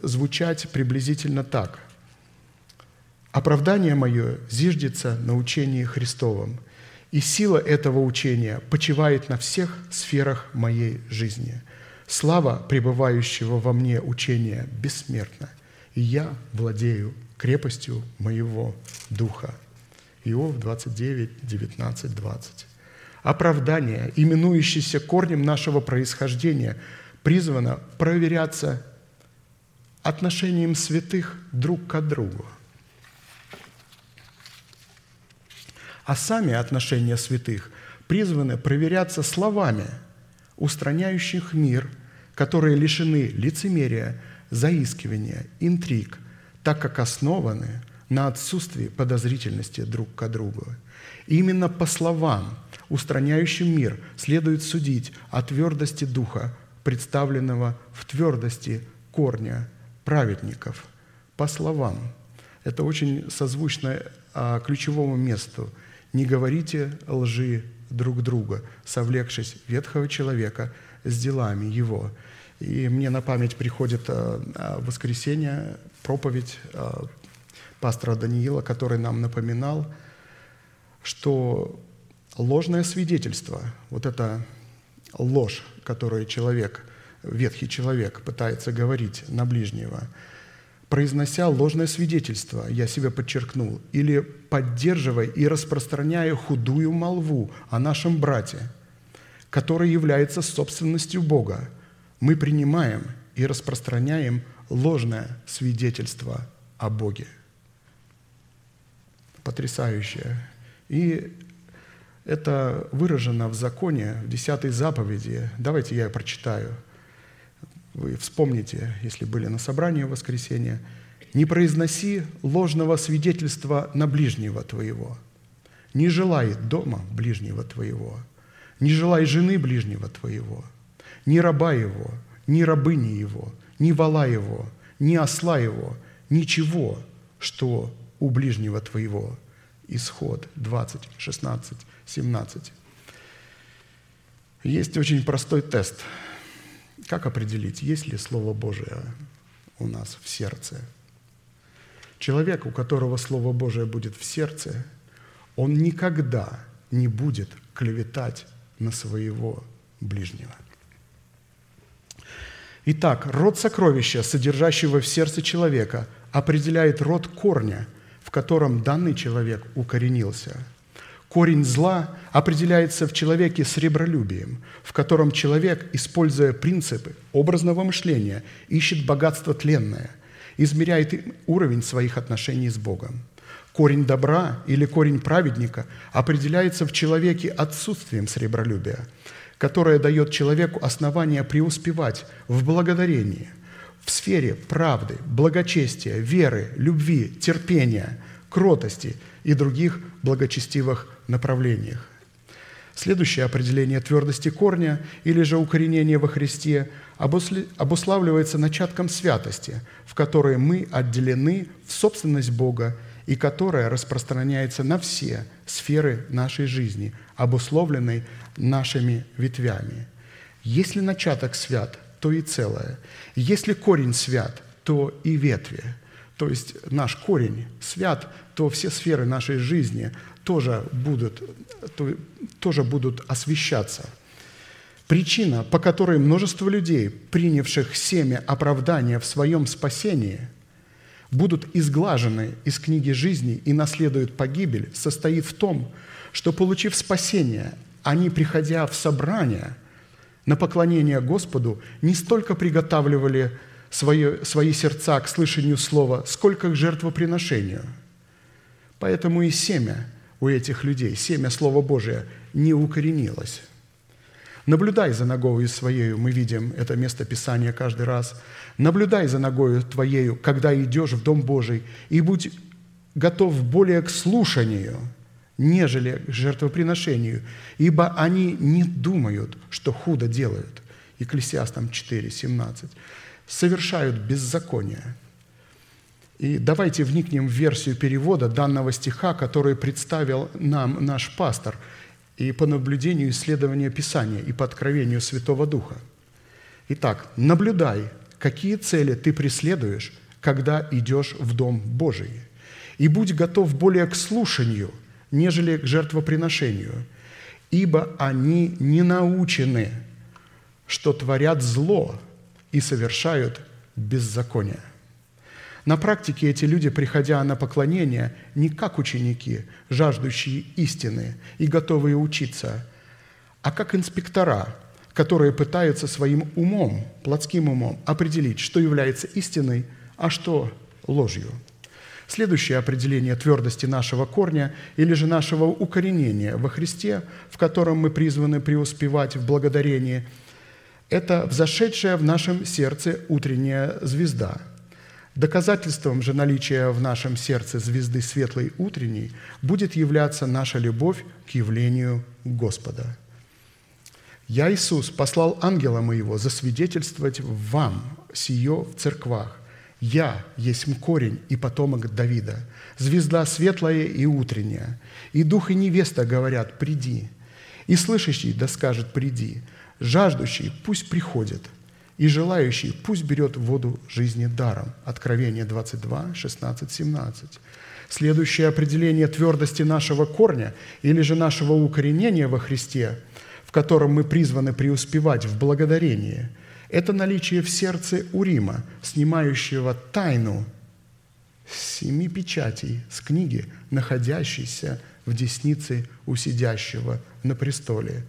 звучать приблизительно так. «Оправдание мое зиждется на учении Христовом – и сила этого учения почивает на всех сферах моей жизни. Слава пребывающего во мне учения бессмертна, и я владею крепостью моего духа. Иов 29, 19, 20. Оправдание, именующееся корнем нашего происхождения, призвано проверяться отношением святых друг к другу – а сами отношения святых призваны проверяться словами, устраняющих мир, которые лишены лицемерия, заискивания, интриг, так как основаны на отсутствии подозрительности друг к другу. И именно по словам, устраняющим мир, следует судить о твердости духа, представленного в твердости корня праведников. По словам. Это очень созвучно а, ключевому месту. «Не говорите лжи друг друга, совлекшись ветхого человека с делами его». И мне на память приходит а, а, воскресенье, проповедь а, пастора Даниила, который нам напоминал, что ложное свидетельство, вот это ложь, которую человек, ветхий человек пытается говорить на ближнего, произнося ложное свидетельство, я себя подчеркнул, или поддерживая и распространяя худую молву о нашем брате, который является собственностью Бога, мы принимаем и распространяем ложное свидетельство о Боге. Потрясающее. И это выражено в законе, в десятой заповеди. Давайте я прочитаю. Вы вспомните, если были на собрании в воскресенье. «Не произноси ложного свидетельства на ближнего твоего, не желай дома ближнего твоего, не желай жены ближнего твоего, ни раба его, ни рабыни его, ни вала его, ни осла его, ничего, что у ближнего твоего». Исход 20, 16, 17. Есть очень простой тест. Как определить, есть ли Слово Божие у нас в сердце? Человек, у которого Слово Божие будет в сердце, он никогда не будет клеветать на своего ближнего. Итак, род сокровища, содержащего в сердце человека, определяет род корня, в котором данный человек укоренился – Корень зла определяется в человеке сребролюбием, в котором человек, используя принципы образного мышления, ищет богатство тленное, измеряет уровень своих отношений с Богом. Корень добра или корень праведника определяется в человеке отсутствием сребролюбия, которое дает человеку основание преуспевать в благодарении, в сфере правды, благочестия, веры, любви, терпения, кротости и других благочестивых направлениях. Следующее определение твердости корня или же укоренения во Христе обуславливается начатком святости, в которой мы отделены в собственность Бога и которая распространяется на все сферы нашей жизни, обусловленной нашими ветвями. Если начаток свят, то и целое. Если корень свят, то и ветви. То есть наш корень свят, то все сферы нашей жизни тоже будут, то, тоже будут освещаться. Причина, по которой множество людей, принявших семя оправдания в своем спасении, будут изглажены из книги жизни и наследуют погибель, состоит в том, что, получив спасение, они, приходя в собрание на поклонение Господу, не столько приготавливали свое, свои сердца к слышанию слова, сколько к жертвоприношению. Поэтому и семя – у этих людей, семя Слова Божия, не укоренилось. Наблюдай за ногою своею, мы видим это место Писания каждый раз. Наблюдай за ногою твоею, когда идешь в Дом Божий, и будь готов более к слушанию, нежели к жертвоприношению, ибо они не думают, что худо делают. Екклесиастам 4, 17. Совершают беззаконие. И давайте вникнем в версию перевода данного стиха, который представил нам наш пастор, и по наблюдению исследования Писания, и по откровению Святого Духа. Итак, наблюдай, какие цели ты преследуешь, когда идешь в Дом Божий, и будь готов более к слушанию, нежели к жертвоприношению, ибо они не научены, что творят зло и совершают беззаконие. На практике эти люди, приходя на поклонение, не как ученики, жаждущие истины и готовые учиться, а как инспектора, которые пытаются своим умом, плотским умом, определить, что является истиной, а что ложью. Следующее определение твердости нашего корня или же нашего укоренения во Христе, в котором мы призваны преуспевать в благодарении, это взошедшая в нашем сердце утренняя звезда – Доказательством же наличия в нашем сердце звезды светлой утренней будет являться наша любовь к явлению Господа. «Я, Иисус, послал ангела моего засвидетельствовать вам сие в церквах. Я есть корень и потомок Давида, звезда светлая и утренняя. И дух и невеста говорят, приди. И слышащий да скажет, приди. Жаждущий пусть приходит, и желающий пусть берет воду жизни даром. Откровение 22, 16, 17. Следующее определение твердости нашего корня или же нашего укоренения во Христе, в котором мы призваны преуспевать в благодарении – это наличие в сердце Урима, снимающего тайну семи печатей с книги, находящейся в деснице у сидящего на престоле.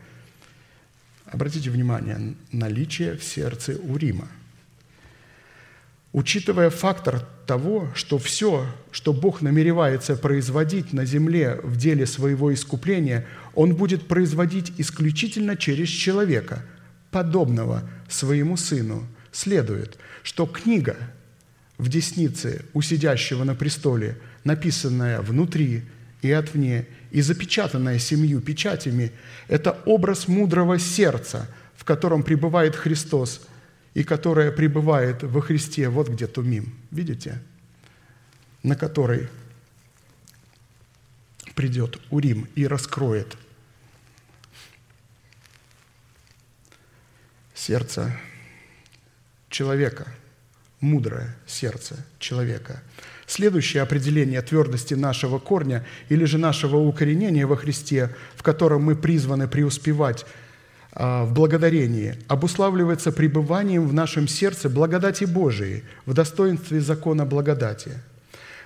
Обратите внимание, наличие в сердце Урима. Учитывая фактор того, что все, что Бог намеревается производить на земле в деле своего искупления, Он будет производить исключительно через человека – подобного своему сыну, следует, что книга в деснице у сидящего на престоле, написанная внутри и отвне, и запечатанная семью печатями, это образ мудрого сердца, в котором пребывает Христос и которое пребывает во Христе, вот где Тумим, видите, на который придет Урим и раскроет сердце человека, мудрое сердце человека. Следующее определение твердости нашего корня или же нашего укоренения во Христе, в котором мы призваны преуспевать а, в благодарении, обуславливается пребыванием в нашем сердце благодати Божией, в достоинстве закона благодати.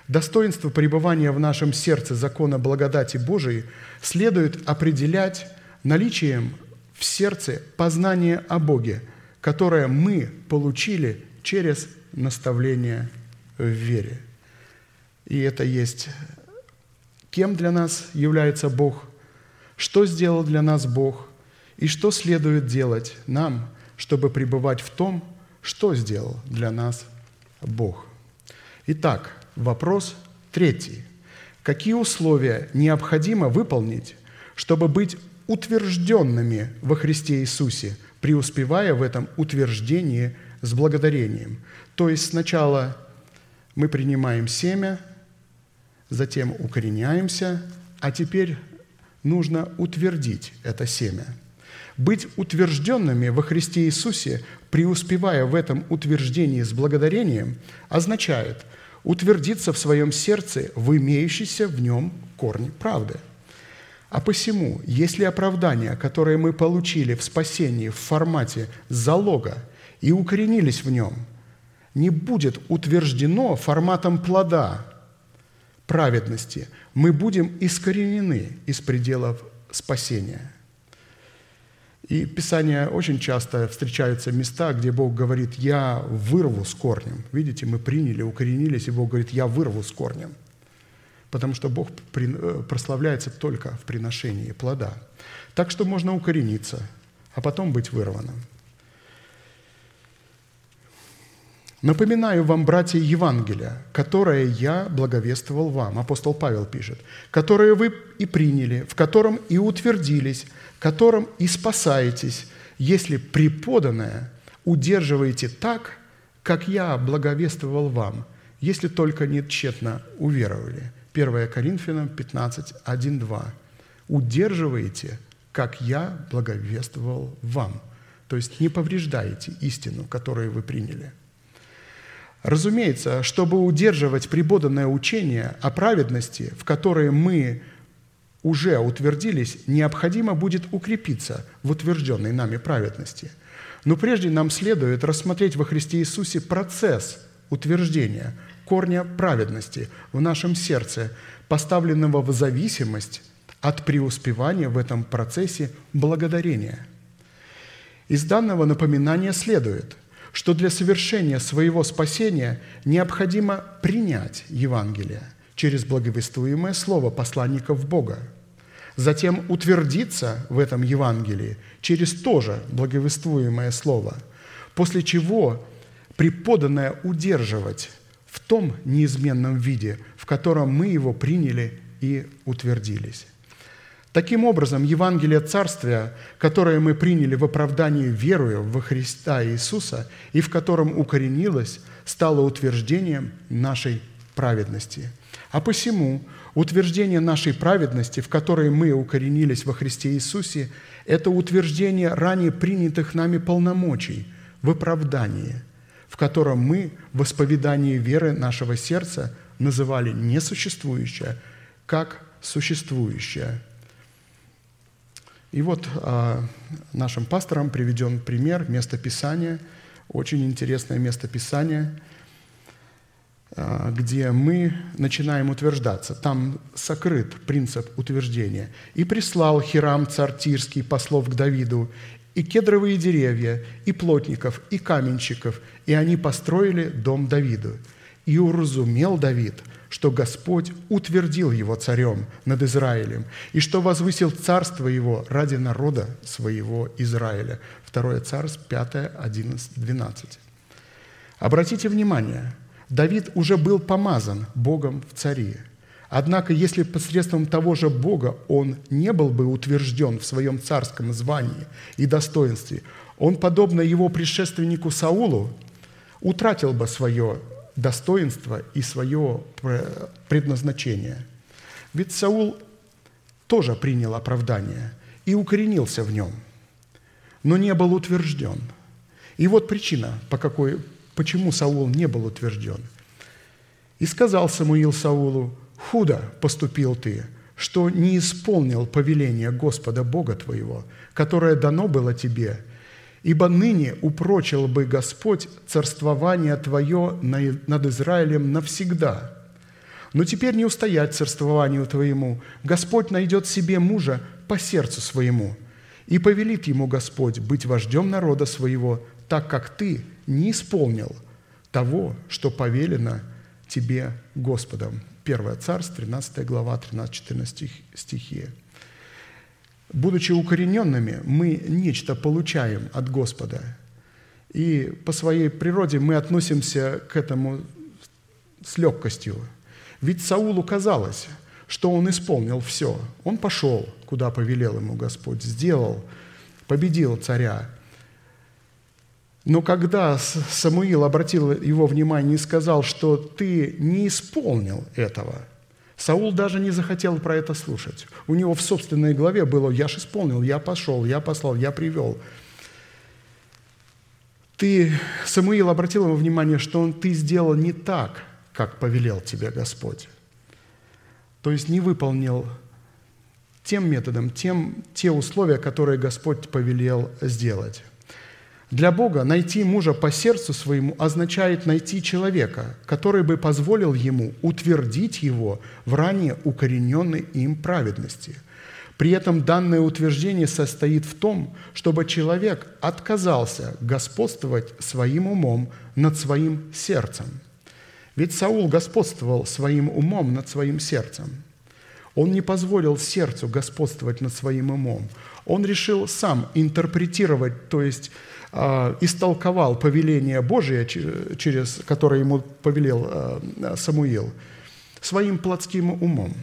Достоинство пребывания в нашем сердце закона благодати Божией следует определять наличием в сердце познание о Боге, которое мы получили через наставление в вере. И это есть кем для нас является Бог, что сделал для нас Бог и что следует делать нам, чтобы пребывать в том, что сделал для нас Бог. Итак, вопрос третий. Какие условия необходимо выполнить, чтобы быть утвержденными во Христе Иисусе, преуспевая в этом утверждении с благодарением. То есть сначала мы принимаем семя, затем укореняемся, а теперь нужно утвердить это семя. Быть утвержденными во Христе Иисусе, преуспевая в этом утверждении с благодарением, означает утвердиться в своем сердце в имеющейся в нем корне правды – а посему, если оправдание, которое мы получили в спасении в формате залога и укоренились в нем, не будет утверждено форматом плода праведности, мы будем искоренены из пределов спасения. И в Писании очень часто встречаются места, где Бог говорит, «Я вырву с корнем». Видите, мы приняли, укоренились, и Бог говорит, «Я вырву с корнем» потому что Бог э, прославляется только в приношении плода. Так что можно укорениться, а потом быть вырванным. Напоминаю вам, братья, Евангелия, которое я благовествовал вам, апостол Павел пишет, которое вы и приняли, в котором и утвердились, которым и спасаетесь, если преподанное удерживаете так, как я благовествовал вам, если только не тщетно уверовали. 1 Коринфянам 15, 1, 2. «Удерживаете, как я благовествовал вам». То есть не повреждаете истину, которую вы приняли. Разумеется, чтобы удерживать прибоданное учение о праведности, в которое мы уже утвердились, необходимо будет укрепиться в утвержденной нами праведности. Но прежде нам следует рассмотреть во Христе Иисусе процесс утверждения – корня праведности в нашем сердце, поставленного в зависимость от преуспевания в этом процессе благодарения. Из данного напоминания следует, что для совершения своего спасения необходимо принять Евангелие через благовествуемое слово посланников Бога, затем утвердиться в этом Евангелии через тоже благовествуемое слово, после чего преподанное удерживать в том неизменном виде, в котором мы его приняли и утвердились. Таким образом, Евангелие Царствия, которое мы приняли в оправдании верою во Христа Иисуса и в котором укоренилось, стало утверждением нашей праведности. А посему утверждение нашей праведности, в которой мы укоренились во Христе Иисусе, это утверждение ранее принятых нами полномочий в оправдании, в котором мы в исповедании веры нашего сердца называли несуществующее, как существующее. И вот а, нашим пасторам приведен пример место Писания, очень интересное место Писания, а, где мы начинаем утверждаться. Там сокрыт принцип утверждения. «И прислал Хирам, царь Тирский, послов к Давиду, и кедровые деревья, и плотников, и каменщиков, и они построили дом Давиду. И уразумел Давид, что Господь утвердил его царем над Израилем, и что возвысил царство его ради народа своего Израиля». 2 Царств 5, 11, 12. Обратите внимание, Давид уже был помазан Богом в цари. Однако, если посредством того же Бога он не был бы утвержден в своем царском звании и достоинстве, он, подобно его предшественнику Саулу, утратил бы свое достоинство и свое предназначение. Ведь Саул тоже принял оправдание и укоренился в нем, но не был утвержден. И вот причина, по какой, почему Саул не был утвержден. «И сказал Самуил Саулу, худо поступил ты, что не исполнил повеление Господа Бога твоего, которое дано было тебе, ибо ныне упрочил бы Господь царствование твое над Израилем навсегда. Но теперь не устоять царствованию твоему. Господь найдет себе мужа по сердцу своему, и повелит ему Господь быть вождем народа своего, так как ты не исполнил того, что повелено тебе Господом». 1 Царств, 13 глава, 13-14 стихи. Будучи укорененными, мы нечто получаем от Господа. И по своей природе мы относимся к этому с легкостью. Ведь Саулу казалось, что он исполнил все. Он пошел, куда повелел ему Господь, сделал, победил царя. Но когда Самуил обратил его внимание и сказал, что ты не исполнил этого, Саул даже не захотел про это слушать. У него в собственной голове было «я ж исполнил, я пошел, я послал, я привел». Ты, Самуил обратил ему внимание, что он, ты сделал не так, как повелел тебе Господь. То есть не выполнил тем методом, тем, те условия, которые Господь повелел сделать. Для Бога найти мужа по сердцу своему означает найти человека, который бы позволил ему утвердить его в ранее укорененной им праведности. При этом данное утверждение состоит в том, чтобы человек отказался господствовать своим умом над своим сердцем. Ведь Саул господствовал своим умом над своим сердцем. Он не позволил сердцу господствовать над своим умом. Он решил сам интерпретировать, то есть а, истолковал повеление Божие, через которое ему повелел а, Самуил, своим плотским умом.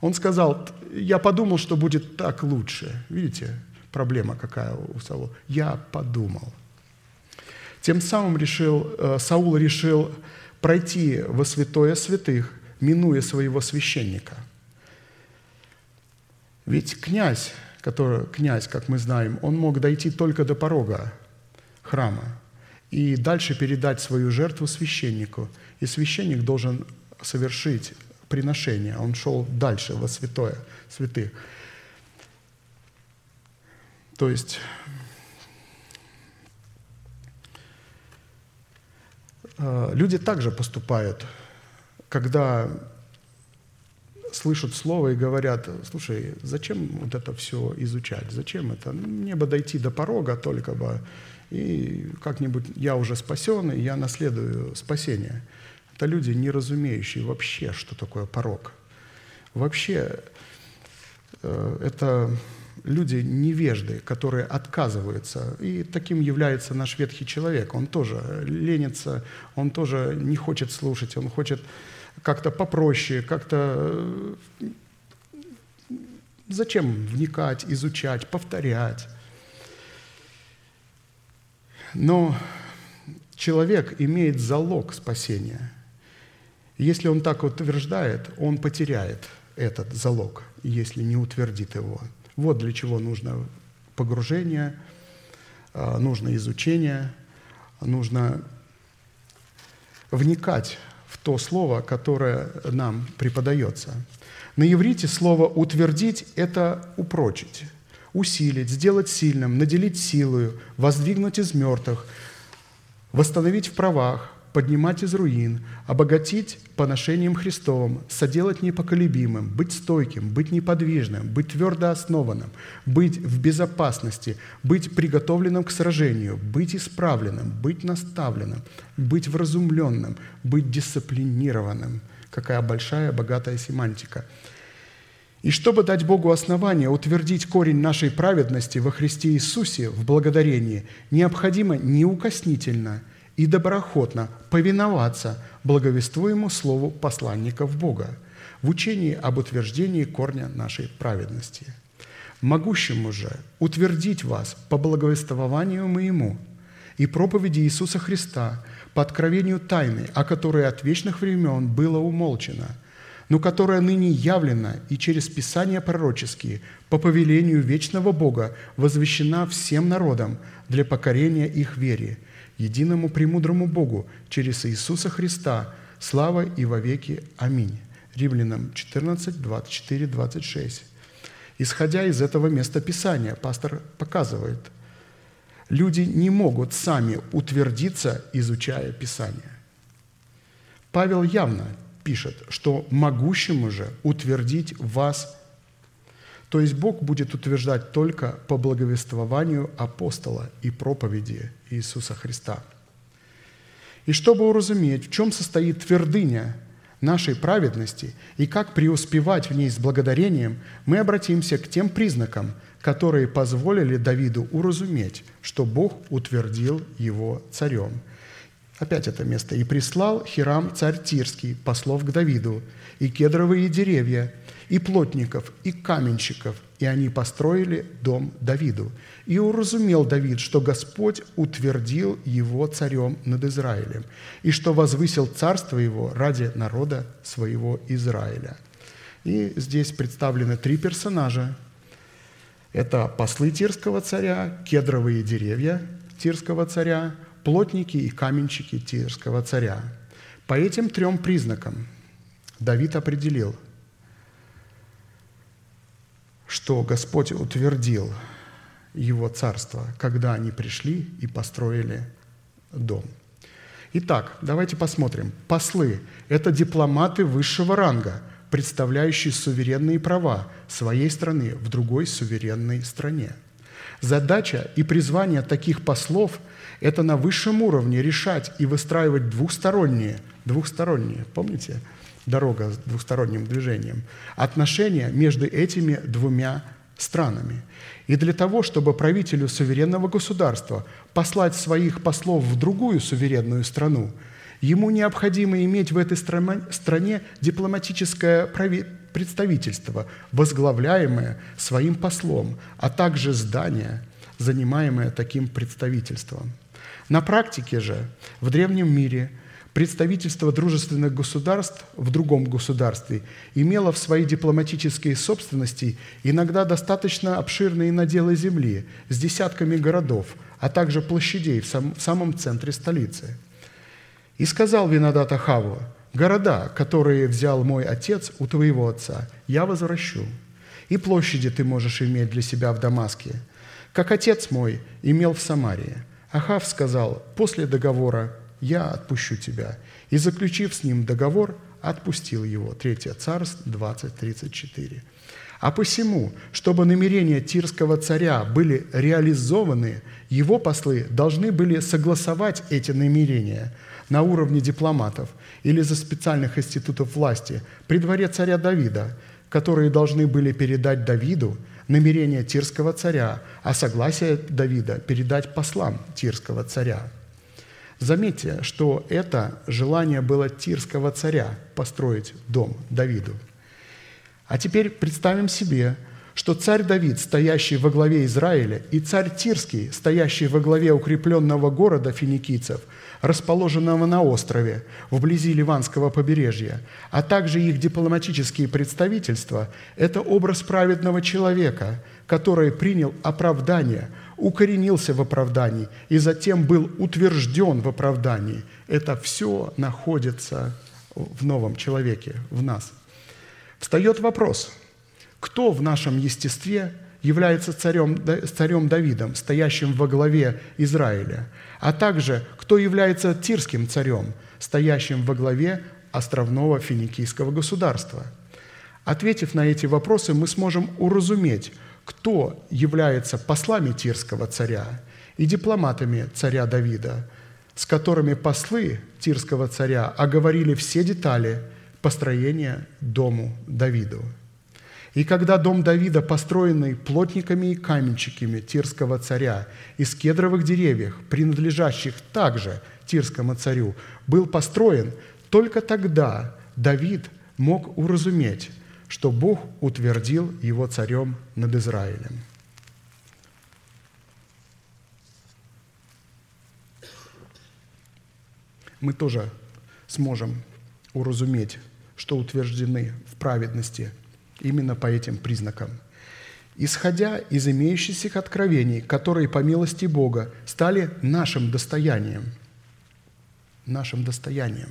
Он сказал, я подумал, что будет так лучше. Видите, проблема какая у Саула. Я подумал. Тем самым решил, а, Саул решил пройти во святое святых, минуя своего священника. Ведь князь который, князь, как мы знаем, он мог дойти только до порога храма и дальше передать свою жертву священнику. И священник должен совершить приношение. Он шел дальше во святое, святых. То есть э, люди также поступают, когда слышат слово и говорят, слушай, зачем вот это все изучать, зачем это? Мне бы дойти до порога только бы, и как-нибудь я уже спасен, и я наследую спасение. Это люди, не разумеющие вообще, что такое порог. Вообще, э, это люди невежды, которые отказываются. И таким является наш ветхий человек. Он тоже ленится, он тоже не хочет слушать, он хочет как-то попроще, как-то э, зачем вникать, изучать, повторять. Но человек имеет залог спасения. Если он так утверждает, он потеряет этот залог, если не утвердит его. Вот для чего нужно погружение, а, нужно изучение, нужно вникать то слово, которое нам преподается. На иврите слово «утвердить» – это «упрочить», «усилить», «сделать сильным», «наделить силою», «воздвигнуть из мертвых», «восстановить в правах», поднимать из руин, обогатить поношением Христовым, соделать непоколебимым, быть стойким, быть неподвижным, быть твердо основанным, быть в безопасности, быть приготовленным к сражению, быть исправленным, быть наставленным, быть вразумленным, быть дисциплинированным. Какая большая, богатая семантика. И чтобы дать Богу основание утвердить корень нашей праведности во Христе Иисусе в благодарении, необходимо неукоснительно – и доброохотно повиноваться благовествуемому слову посланников Бога в учении об утверждении корня нашей праведности. Могущему же утвердить вас по благовествованию моему и проповеди Иисуса Христа по откровению тайны, о которой от вечных времен было умолчено, но которая ныне явлена и через Писания пророческие по повелению вечного Бога возвещена всем народам для покорения их вере – единому премудрому Богу через Иисуса Христа, слава и во веки. Аминь. Римлянам 14, 24, 26. Исходя из этого места Писания, пастор показывает, люди не могут сами утвердиться, изучая Писание. Павел явно пишет, что могущему же утвердить вас то есть Бог будет утверждать только по благовествованию апостола и проповеди Иисуса Христа. И чтобы уразуметь, в чем состоит твердыня нашей праведности и как преуспевать в ней с благодарением, мы обратимся к тем признакам, которые позволили Давиду уразуметь, что Бог утвердил его царем. Опять это место. «И прислал Хирам царь Тирский послов к Давиду, и кедровые деревья, и плотников, и каменщиков, и они построили дом Давиду. И уразумел Давид, что Господь утвердил его царем над Израилем, и что возвысил царство его ради народа своего Израиля». И здесь представлены три персонажа. Это послы Тирского царя, кедровые деревья Тирского царя, плотники и каменщики Тирского царя. По этим трем признакам Давид определил – что Господь утвердил его царство, когда они пришли и построили дом. Итак, давайте посмотрим. Послы – это дипломаты высшего ранга, представляющие суверенные права своей страны в другой суверенной стране. Задача и призвание таких послов – это на высшем уровне решать и выстраивать двухсторонние, двухсторонние, помните, дорога с двусторонним движением, отношения между этими двумя странами. И для того, чтобы правителю суверенного государства послать своих послов в другую суверенную страну, ему необходимо иметь в этой стране дипломатическое представительство, возглавляемое своим послом, а также здание, занимаемое таким представительством. На практике же в древнем мире – представительство дружественных государств в другом государстве имело в своей дипломатической собственности иногда достаточно обширные наделы земли с десятками городов, а также площадей в, сам, в самом центре столицы. «И сказал Винодат Ахаву, города, которые взял мой отец у твоего отца, я возвращу, и площади ты можешь иметь для себя в Дамаске, как отец мой имел в Самарии». Ахав сказал, после договора я отпущу тебя». И, заключив с ним договор, отпустил его. Третье царство 20.34. А посему, чтобы намерения тирского царя были реализованы, его послы должны были согласовать эти намерения на уровне дипломатов или за специальных институтов власти при дворе царя Давида, которые должны были передать Давиду намерение тирского царя, а согласие Давида передать послам тирского царя. Заметьте, что это желание было тирского царя построить дом Давиду. А теперь представим себе, что царь Давид, стоящий во главе Израиля, и царь Тирский, стоящий во главе укрепленного города финикийцев, расположенного на острове, вблизи Ливанского побережья, а также их дипломатические представительства – это образ праведного человека, который принял оправдание, укоренился в оправдании и затем был утвержден в оправдании. Это все находится в новом человеке, в нас. Встает вопрос – кто в нашем естестве является царем, царем Давидом, стоящим во главе Израиля, а также кто является тирским царем, стоящим во главе островного финикийского государства. Ответив на эти вопросы, мы сможем уразуметь, кто является послами тирского царя и дипломатами царя Давида, с которыми послы тирского царя оговорили все детали построения дому Давиду. И когда дом Давида, построенный плотниками и каменщиками Тирского царя из кедровых деревьев, принадлежащих также Тирскому царю, был построен, только тогда Давид мог уразуметь, что Бог утвердил его царем над Израилем. Мы тоже сможем уразуметь, что утверждены в праведности – именно по этим признакам. Исходя из имеющихся откровений, которые по милости Бога стали нашим достоянием. Нашим достоянием.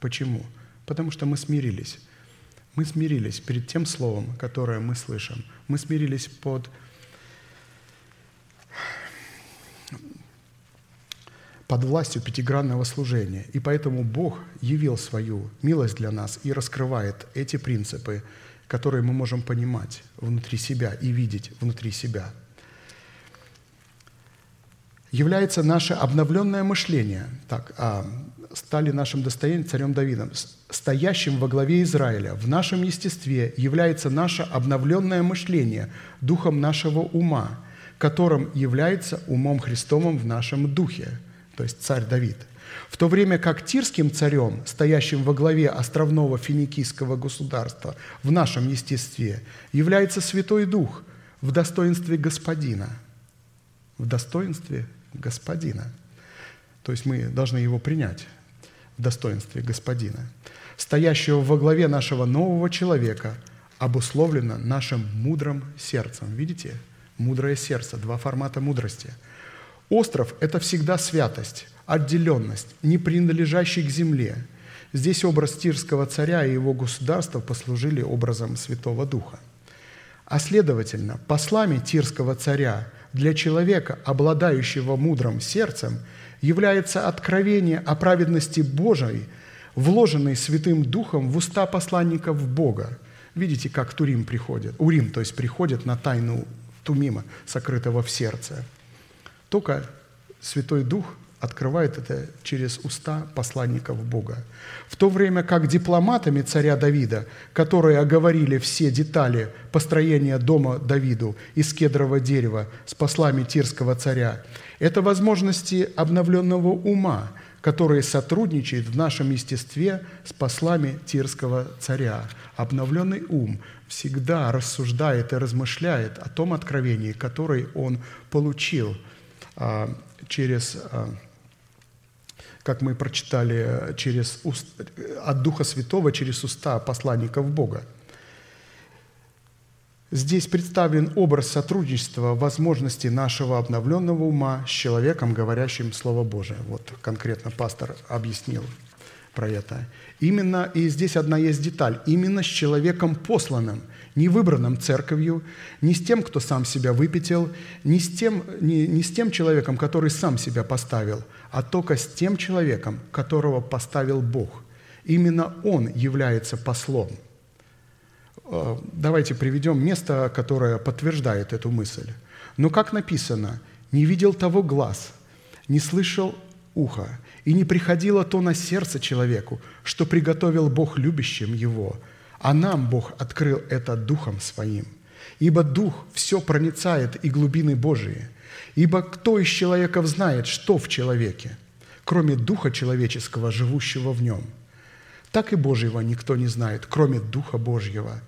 Почему? Потому что мы смирились. Мы смирились перед тем словом, которое мы слышим. Мы смирились под под властью пятигранного служения. И поэтому Бог явил свою милость для нас и раскрывает эти принципы которые мы можем понимать внутри себя и видеть внутри себя, является наше обновленное мышление. Так, а, стали нашим достоянием царем Давидом, стоящим во главе Израиля. В нашем естестве является наше обновленное мышление духом нашего ума, которым является умом Христовым в нашем духе, то есть царь Давид – в то время как тирским царем, стоящим во главе островного финикийского государства в нашем естестве, является Святой Дух в достоинстве Господина. В достоинстве Господина. То есть мы должны его принять в достоинстве Господина. Стоящего во главе нашего нового человека обусловлено нашим мудрым сердцем. Видите? Мудрое сердце, два формата мудрости. Остров – это всегда святость – отделенность, не принадлежащий к земле. Здесь образ Тирского царя и его государства послужили образом Святого Духа. А следовательно, послами Тирского царя для человека, обладающего мудрым сердцем, является откровение о праведности Божией, вложенной Святым Духом в уста посланников Бога. Видите, как Турим приходит, Урим, то есть приходит на тайну Тумима, сокрытого в сердце. Только Святой Дух открывает это через уста посланников Бога. В то время как дипломатами царя Давида, которые оговорили все детали построения дома Давиду из кедрового дерева с послами Тирского царя, это возможности обновленного ума, которые сотрудничают в нашем естестве с послами Тирского царя. Обновленный ум всегда рассуждает и размышляет о том откровении, которое он получил а, через а, как мы прочитали, через уст, от Духа Святого через уста посланников Бога. Здесь представлен образ сотрудничества, возможности нашего обновленного ума с человеком, говорящим Слово Божие. Вот конкретно пастор объяснил про это. Именно, и здесь одна есть деталь, именно с человеком посланным – не выбранным церковью, не с тем, кто сам себя выпятил, не с тем, не, не с тем человеком, который сам себя поставил, а только с тем человеком, которого поставил Бог. Именно он является послом. Э, давайте приведем место, которое подтверждает эту мысль. Но как написано, не видел того глаз, не слышал ухо, и не приходило то на сердце человеку, что приготовил Бог любящим его – а нам Бог открыл это Духом Своим. Ибо Дух все проницает и глубины Божии. Ибо кто из человеков знает, что в человеке, кроме Духа человеческого, живущего в нем? Так и Божьего никто не знает, кроме Духа Божьего.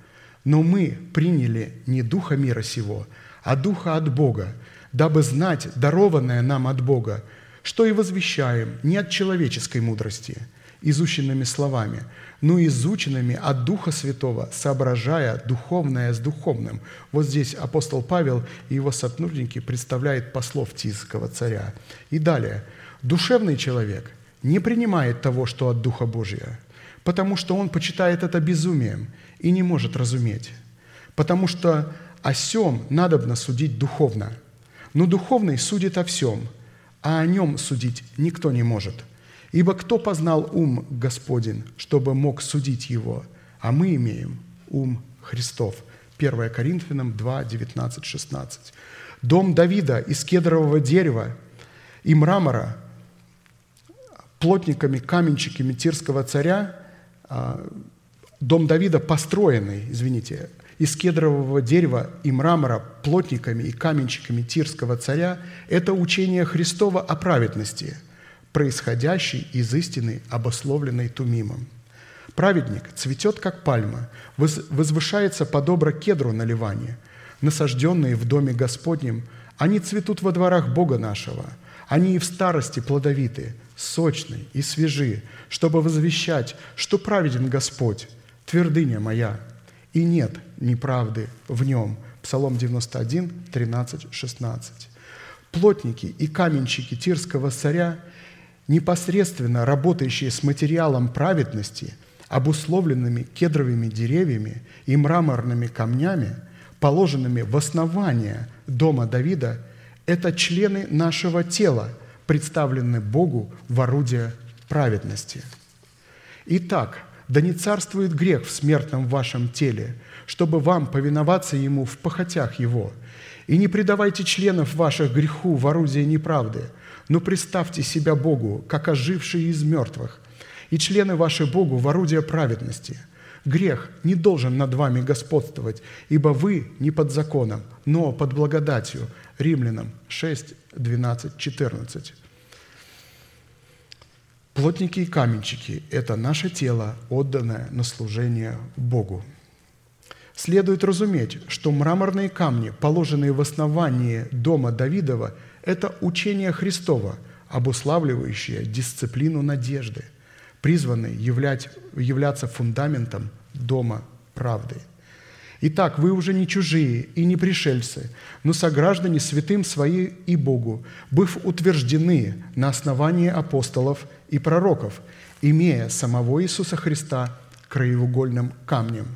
Но мы приняли не Духа мира сего, а Духа от Бога, дабы знать дарованное нам от Бога, что и возвещаем не от человеческой мудрости, изученными словами, но изученными от Духа Святого, соображая духовное с духовным. Вот здесь апостол Павел и его сотрудники представляют послов Тизского царя. И далее. «Душевный человек не принимает того, что от Духа Божия, потому что он почитает это безумием и не может разуметь, потому что о сем надобно судить духовно. Но духовный судит о всем, а о нем судить никто не может. Ибо кто познал ум Господень, чтобы мог судить его? А мы имеем ум Христов. 1 Коринфянам 2, 19, 16. Дом Давида из кедрового дерева и мрамора, плотниками, каменщиками Тирского царя, а, дом Давида построенный, извините, из кедрового дерева и мрамора плотниками и каменщиками Тирского царя – это учение Христова о праведности, происходящей из истины, обусловленной Тумимом. Праведник цветет, как пальма, возвышается подобро кедру на Ливане. Насажденные в доме Господнем, они цветут во дворах Бога нашего. Они и в старости плодовиты, сочны и свежи, чтобы возвещать, что праведен Господь, твердыня моя, и нет неправды в нем. Псалом 91, 13, 16. Плотники и каменщики Тирского царя, непосредственно работающие с материалом праведности, обусловленными кедровыми деревьями и мраморными камнями, положенными в основание дома Давида, это члены нашего тела, представленные Богу в орудие праведности. Итак, да не царствует грех в смертном вашем теле, чтобы вам повиноваться ему в похотях его. И не предавайте членов ваших греху в орудие неправды, но представьте себя Богу, как ожившие из мертвых, и члены ваши Богу в орудие праведности. Грех не должен над вами господствовать, ибо вы не под законом, но под благодатью. Римлянам 6, 12, 14. Плотники и каменщики – это наше тело, отданное на служение Богу. Следует разуметь, что мраморные камни, положенные в основании дома Давидова, это учение Христова, обуславливающее дисциплину надежды, призванные являть, являться фундаментом дома правды – Итак, вы уже не чужие и не пришельцы, но сограждане святым свои и Богу, быв утверждены на основании апостолов и пророков, имея самого Иисуса Христа краеугольным камнем,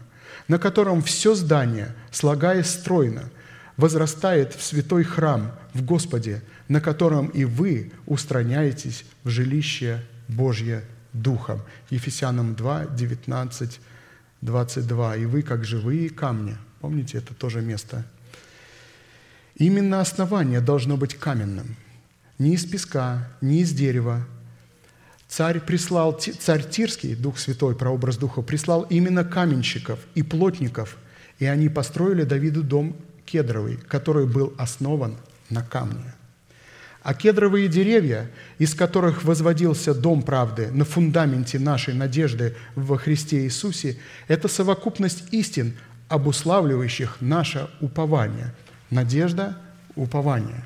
на котором все здание, слагаясь стройно, возрастает в святой храм в Господе, на котором и вы устраняетесь в жилище Божье Духом. Ефесянам 2, 19, 22. «И вы, как живые камни». Помните, это тоже место. Именно основание должно быть каменным. Не из песка, не из дерева. Царь прислал, царь Тирский, Дух Святой, прообраз Духа, прислал именно каменщиков и плотников, и они построили Давиду дом кедровый, который был основан на камне – а кедровые деревья, из которых возводился дом правды на фундаменте нашей надежды во Христе Иисусе, это совокупность истин, обуславливающих наше упование. Надежда, упование.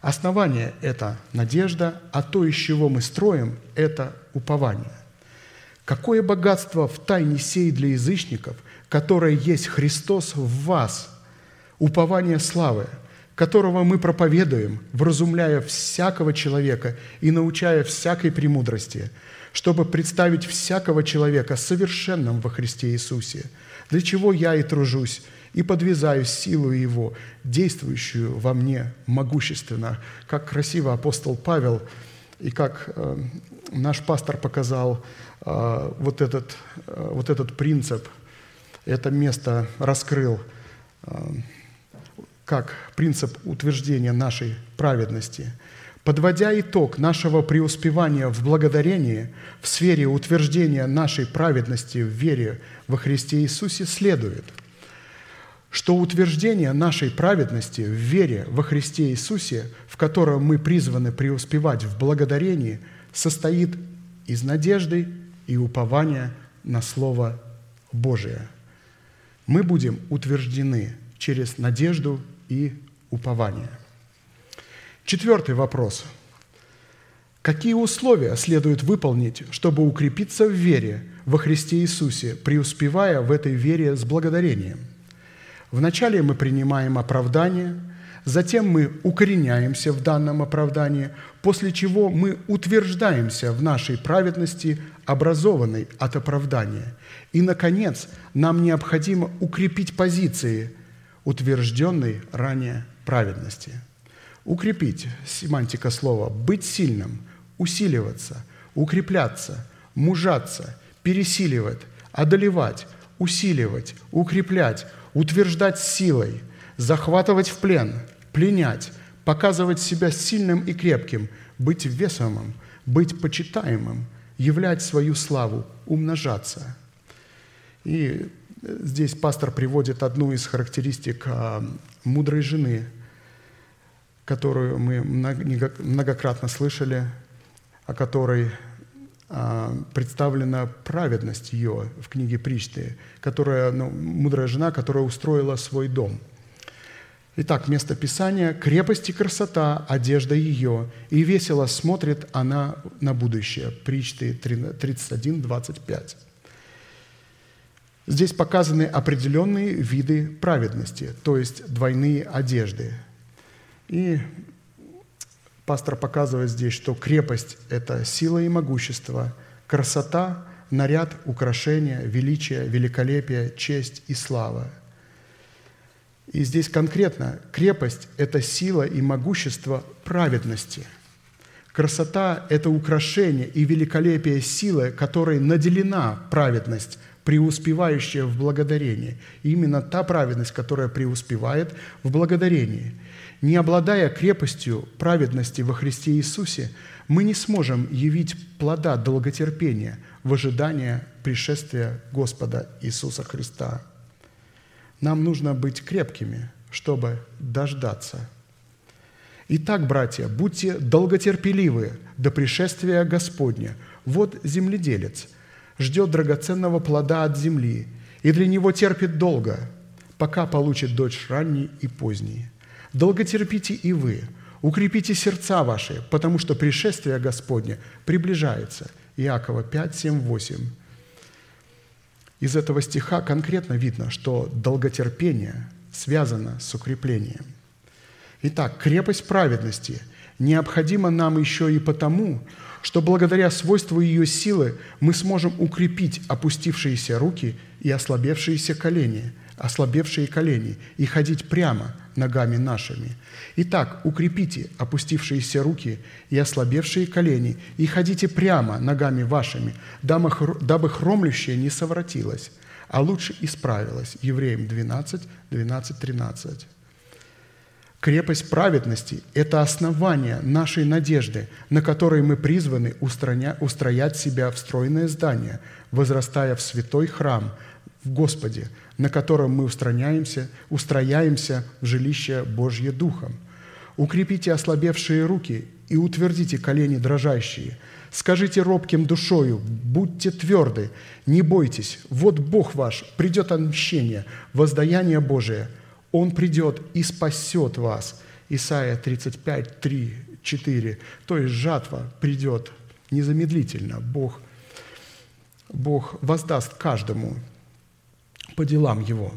Основание – это надежда, а то, из чего мы строим – это упование. Какое богатство в тайне сей для язычников, которое есть Христос в вас, упование славы – которого мы проповедуем, вразумляя всякого человека и научая всякой премудрости, чтобы представить всякого человека совершенным во Христе Иисусе, для чего я и тружусь, и подвязаю силу Его, действующую во мне могущественно, как красиво апостол Павел и как э, наш пастор показал э, вот, этот, э, вот этот принцип, это место раскрыл как принцип утверждения нашей праведности. Подводя итог нашего преуспевания в благодарении в сфере утверждения нашей праведности в вере во Христе Иисусе следует, что утверждение нашей праведности в вере во Христе Иисусе, в котором мы призваны преуспевать в благодарении, состоит из надежды и упования на Слово Божие. Мы будем утверждены через надежду и упование. Четвертый вопрос. Какие условия следует выполнить, чтобы укрепиться в вере во Христе Иисусе, преуспевая в этой вере с благодарением? Вначале мы принимаем оправдание, затем мы укореняемся в данном оправдании, после чего мы утверждаемся в нашей праведности, образованной от оправдания. И, наконец, нам необходимо укрепить позиции, утвержденной ранее праведности. Укрепить – семантика слова – быть сильным, усиливаться, укрепляться, мужаться, пересиливать, одолевать, усиливать, укреплять, утверждать силой, захватывать в плен, пленять, показывать себя сильным и крепким, быть весомым, быть почитаемым, являть свою славу, умножаться. И здесь пастор приводит одну из характеристик а, мудрой жены, которую мы многократно слышали, о которой а, представлена праведность ее в книге Причты, которая, ну, мудрая жена, которая устроила свой дом. Итак, место Писания – крепость и красота, одежда ее, и весело смотрит она на будущее. Причты 31, 25. Здесь показаны определенные виды праведности, то есть двойные одежды. И пастор показывает здесь, что крепость – это сила и могущество, красота – наряд, украшение, величие, великолепие, честь и слава. И здесь конкретно крепость – это сила и могущество праведности. Красота – это украшение и великолепие силы, которой наделена праведность – преуспевающая в благодарении. Именно та праведность, которая преуспевает в благодарении. Не обладая крепостью праведности во Христе Иисусе, мы не сможем явить плода долготерпения в ожидании пришествия Господа Иисуса Христа. Нам нужно быть крепкими, чтобы дождаться. Итак, братья, будьте долготерпеливы до пришествия Господня. Вот земледелец – ждет драгоценного плода от земли, и для него терпит долго, пока получит дочь ранней и поздней. Долго терпите и вы, укрепите сердца ваши, потому что пришествие Господне приближается. Иакова 5, 7, 8. Из этого стиха конкретно видно, что долготерпение связано с укреплением. Итак, крепость праведности необходима нам еще и потому, что благодаря свойству ее силы мы сможем укрепить опустившиеся руки и ослабевшиеся колени, ослабевшие колени и ходить прямо ногами нашими. Итак, укрепите опустившиеся руки и ослабевшие колени и ходите прямо ногами вашими, дабы хромлющее не совратилось, а лучше исправилось. Евреям 12, 12, 13. Крепость праведности – это основание нашей надежды, на которой мы призваны устраня, устроять себя в стройное здание, возрастая в святой храм в Господе, на котором мы устраняемся, устрояемся в жилище Божье Духом. Укрепите ослабевшие руки и утвердите колени дрожащие. Скажите робким душою, будьте тверды, не бойтесь, вот Бог ваш, придет отмщение, воздаяние Божие – он придет и спасет вас. Исайя 35, 3, 4. То есть жатва придет незамедлительно. Бог, Бог воздаст каждому по делам его.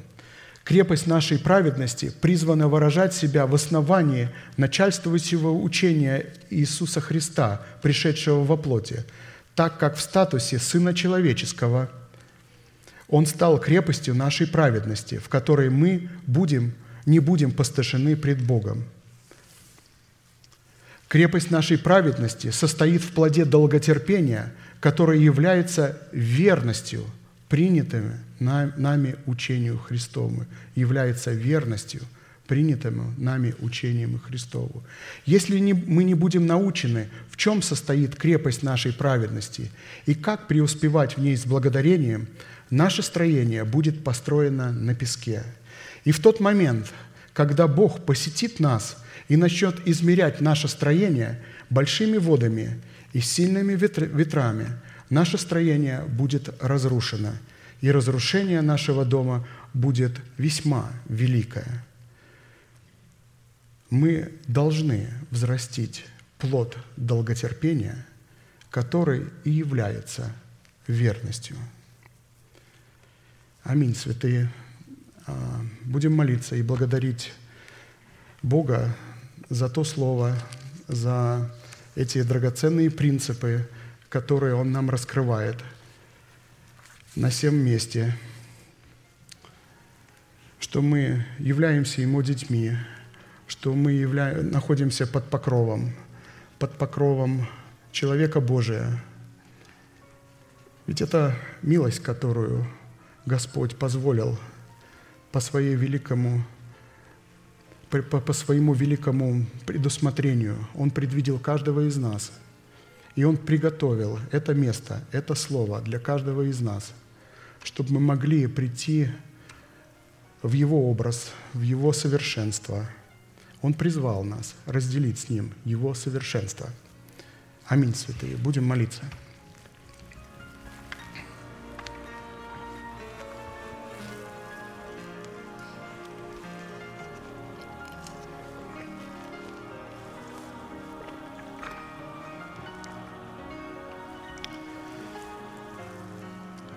Крепость нашей праведности призвана выражать себя в основании начальствующего учения Иисуса Христа, пришедшего во плоти, так как в статусе Сына Человеческого – он стал крепостью нашей праведности, в которой мы будем, не будем посташены пред Богом. Крепость нашей праведности состоит в плоде долготерпения, которое является верностью, принятыми нами учению Христовому, является верностью, принятому нами учением Христову. Если не- мы не будем научены, в чем состоит крепость нашей праведности и как преуспевать в ней с благодарением, наше строение будет построено на песке. И в тот момент, когда Бог посетит нас и начнет измерять наше строение большими водами и сильными ветр- ветрами, наше строение будет разрушено, и разрушение нашего дома будет весьма великое. Мы должны взрастить плод долготерпения, который и является верностью. Аминь, святые. А, Будем молиться и благодарить Бога за то слово, за эти драгоценные принципы, которые Он нам раскрывает на всем месте, что мы являемся Ему детьми, что мы явля... находимся под покровом, под покровом человека Божия. Ведь это милость, которую Господь позволил по, своей великому, по, по- своему великому предусмотрению. Он предвидел каждого из нас. И Он приготовил это место, это слово для каждого из нас, чтобы мы могли прийти в Его образ, в Его совершенство. Он призвал нас разделить с Ним Его совершенство. Аминь, святые. Будем молиться.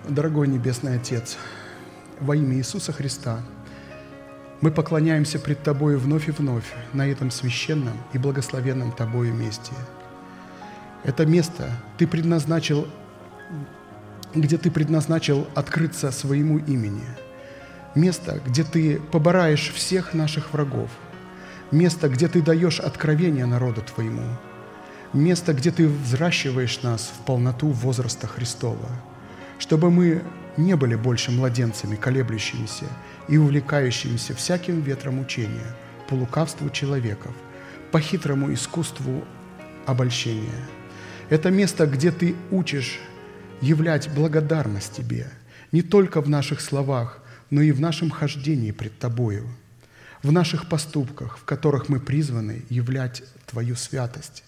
Дорогой Небесный Отец, во имя Иисуса Христа, мы поклоняемся пред Тобою вновь и вновь на этом священном и благословенном Тобою месте. Это место Ты предназначил, где Ты предназначил открыться своему имени. Место, где Ты побораешь всех наших врагов. Место, где Ты даешь откровение народу Твоему. Место, где Ты взращиваешь нас в полноту возраста Христова – чтобы мы не были больше младенцами, колеблющимися и увлекающимися всяким ветром учения, по лукавству человеков, по хитрому искусству обольщения. Это место, где Ты учишь являть благодарность Тебе, не только в наших словах, но и в нашем хождении пред Тобою, в наших поступках, в которых мы призваны являть Твою святость.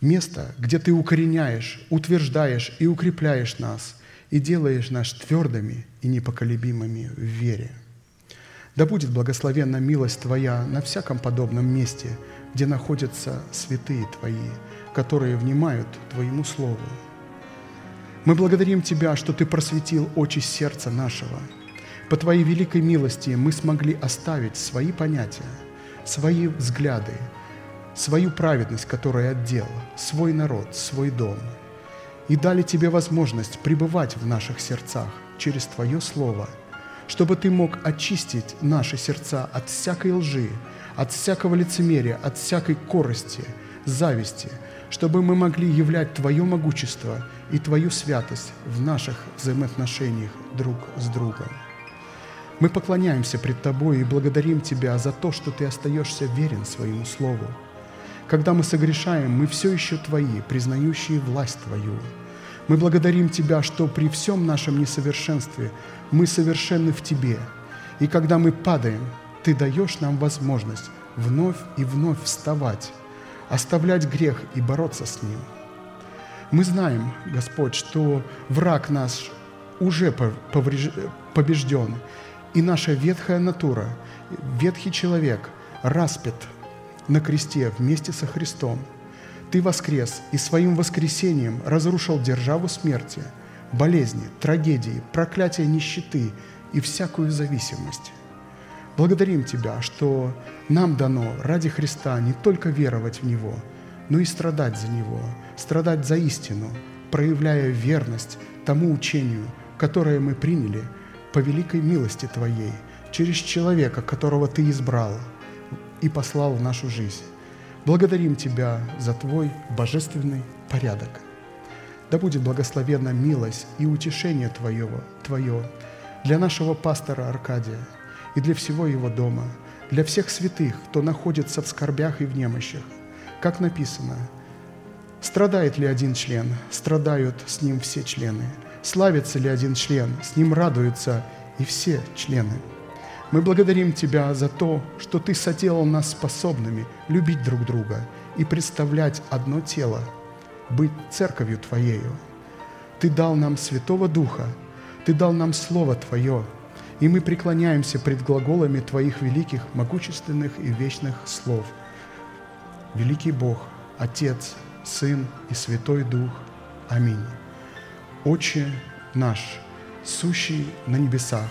Место, где Ты укореняешь, утверждаешь и укрепляешь нас и делаешь нас твердыми и непоколебимыми в вере. Да будет благословенна милость Твоя на всяком подобном месте, где находятся святые Твои, которые внимают Твоему Слову. Мы благодарим Тебя, что Ты просветил очи сердца нашего. По Твоей великой милости мы смогли оставить свои понятия, свои взгляды, свою праведность, которая отдел, свой народ, свой дом. И дали Тебе возможность пребывать в наших сердцах через Твое Слово, чтобы Ты мог очистить наши сердца от всякой лжи, от всякого лицемерия, от всякой корости, зависти, чтобы мы могли являть Твое могущество и Твою святость в наших взаимоотношениях друг с другом. Мы поклоняемся пред Тобой и благодарим Тебя за то, что Ты остаешься верен своему Слову. Когда мы согрешаем, мы все еще Твои, признающие власть Твою. Мы благодарим Тебя, что при всем нашем несовершенстве мы совершенны в Тебе. И когда мы падаем, Ты даешь нам возможность вновь и вновь вставать, оставлять грех и бороться с ним. Мы знаем, Господь, что враг наш уже пов- повреж- побежден, и наша ветхая натура, ветхий человек распят на кресте вместе со Христом. Ты воскрес и своим воскресением разрушил державу смерти, болезни, трагедии, проклятия нищеты и всякую зависимость. Благодарим Тебя, что нам дано ради Христа не только веровать в Него, но и страдать за Него, страдать за истину, проявляя верность тому учению, которое мы приняли по великой милости Твоей, через человека, которого Ты избрал и послал в нашу жизнь. Благодарим Тебя за Твой божественный порядок. Да будет благословенна милость и утешение Твоего, Твое для нашего пастора Аркадия и для всего его дома, для всех святых, кто находится в скорбях и в немощах. Как написано, страдает ли один член, страдают с ним все члены. Славится ли один член, с ним радуются и все члены. Мы благодарим Тебя за то, что Ты соделал нас способными любить друг друга и представлять одно тело, быть церковью Твоею. Ты дал нам Святого Духа, Ты дал нам Слово Твое, и мы преклоняемся пред глаголами Твоих великих, могущественных и вечных слов. Великий Бог, Отец, Сын и Святой Дух. Аминь. Отче наш, сущий на небесах,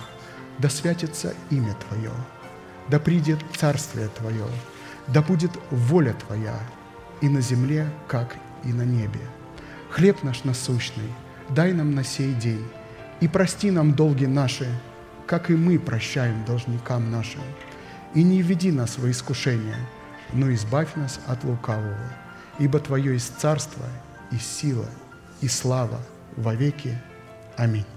да святится имя Твое, да придет Царствие Твое, да будет воля Твоя и на земле, как и на небе. Хлеб наш насущный дай нам на сей день, и прости нам долги наши, как и мы прощаем должникам нашим. И не введи нас во искушение, но избавь нас от лукавого, ибо Твое есть царство и сила и слава во веки. Аминь.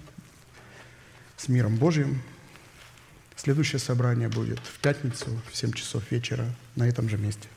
С миром Божьим. Следующее собрание будет в пятницу в 7 часов вечера на этом же месте.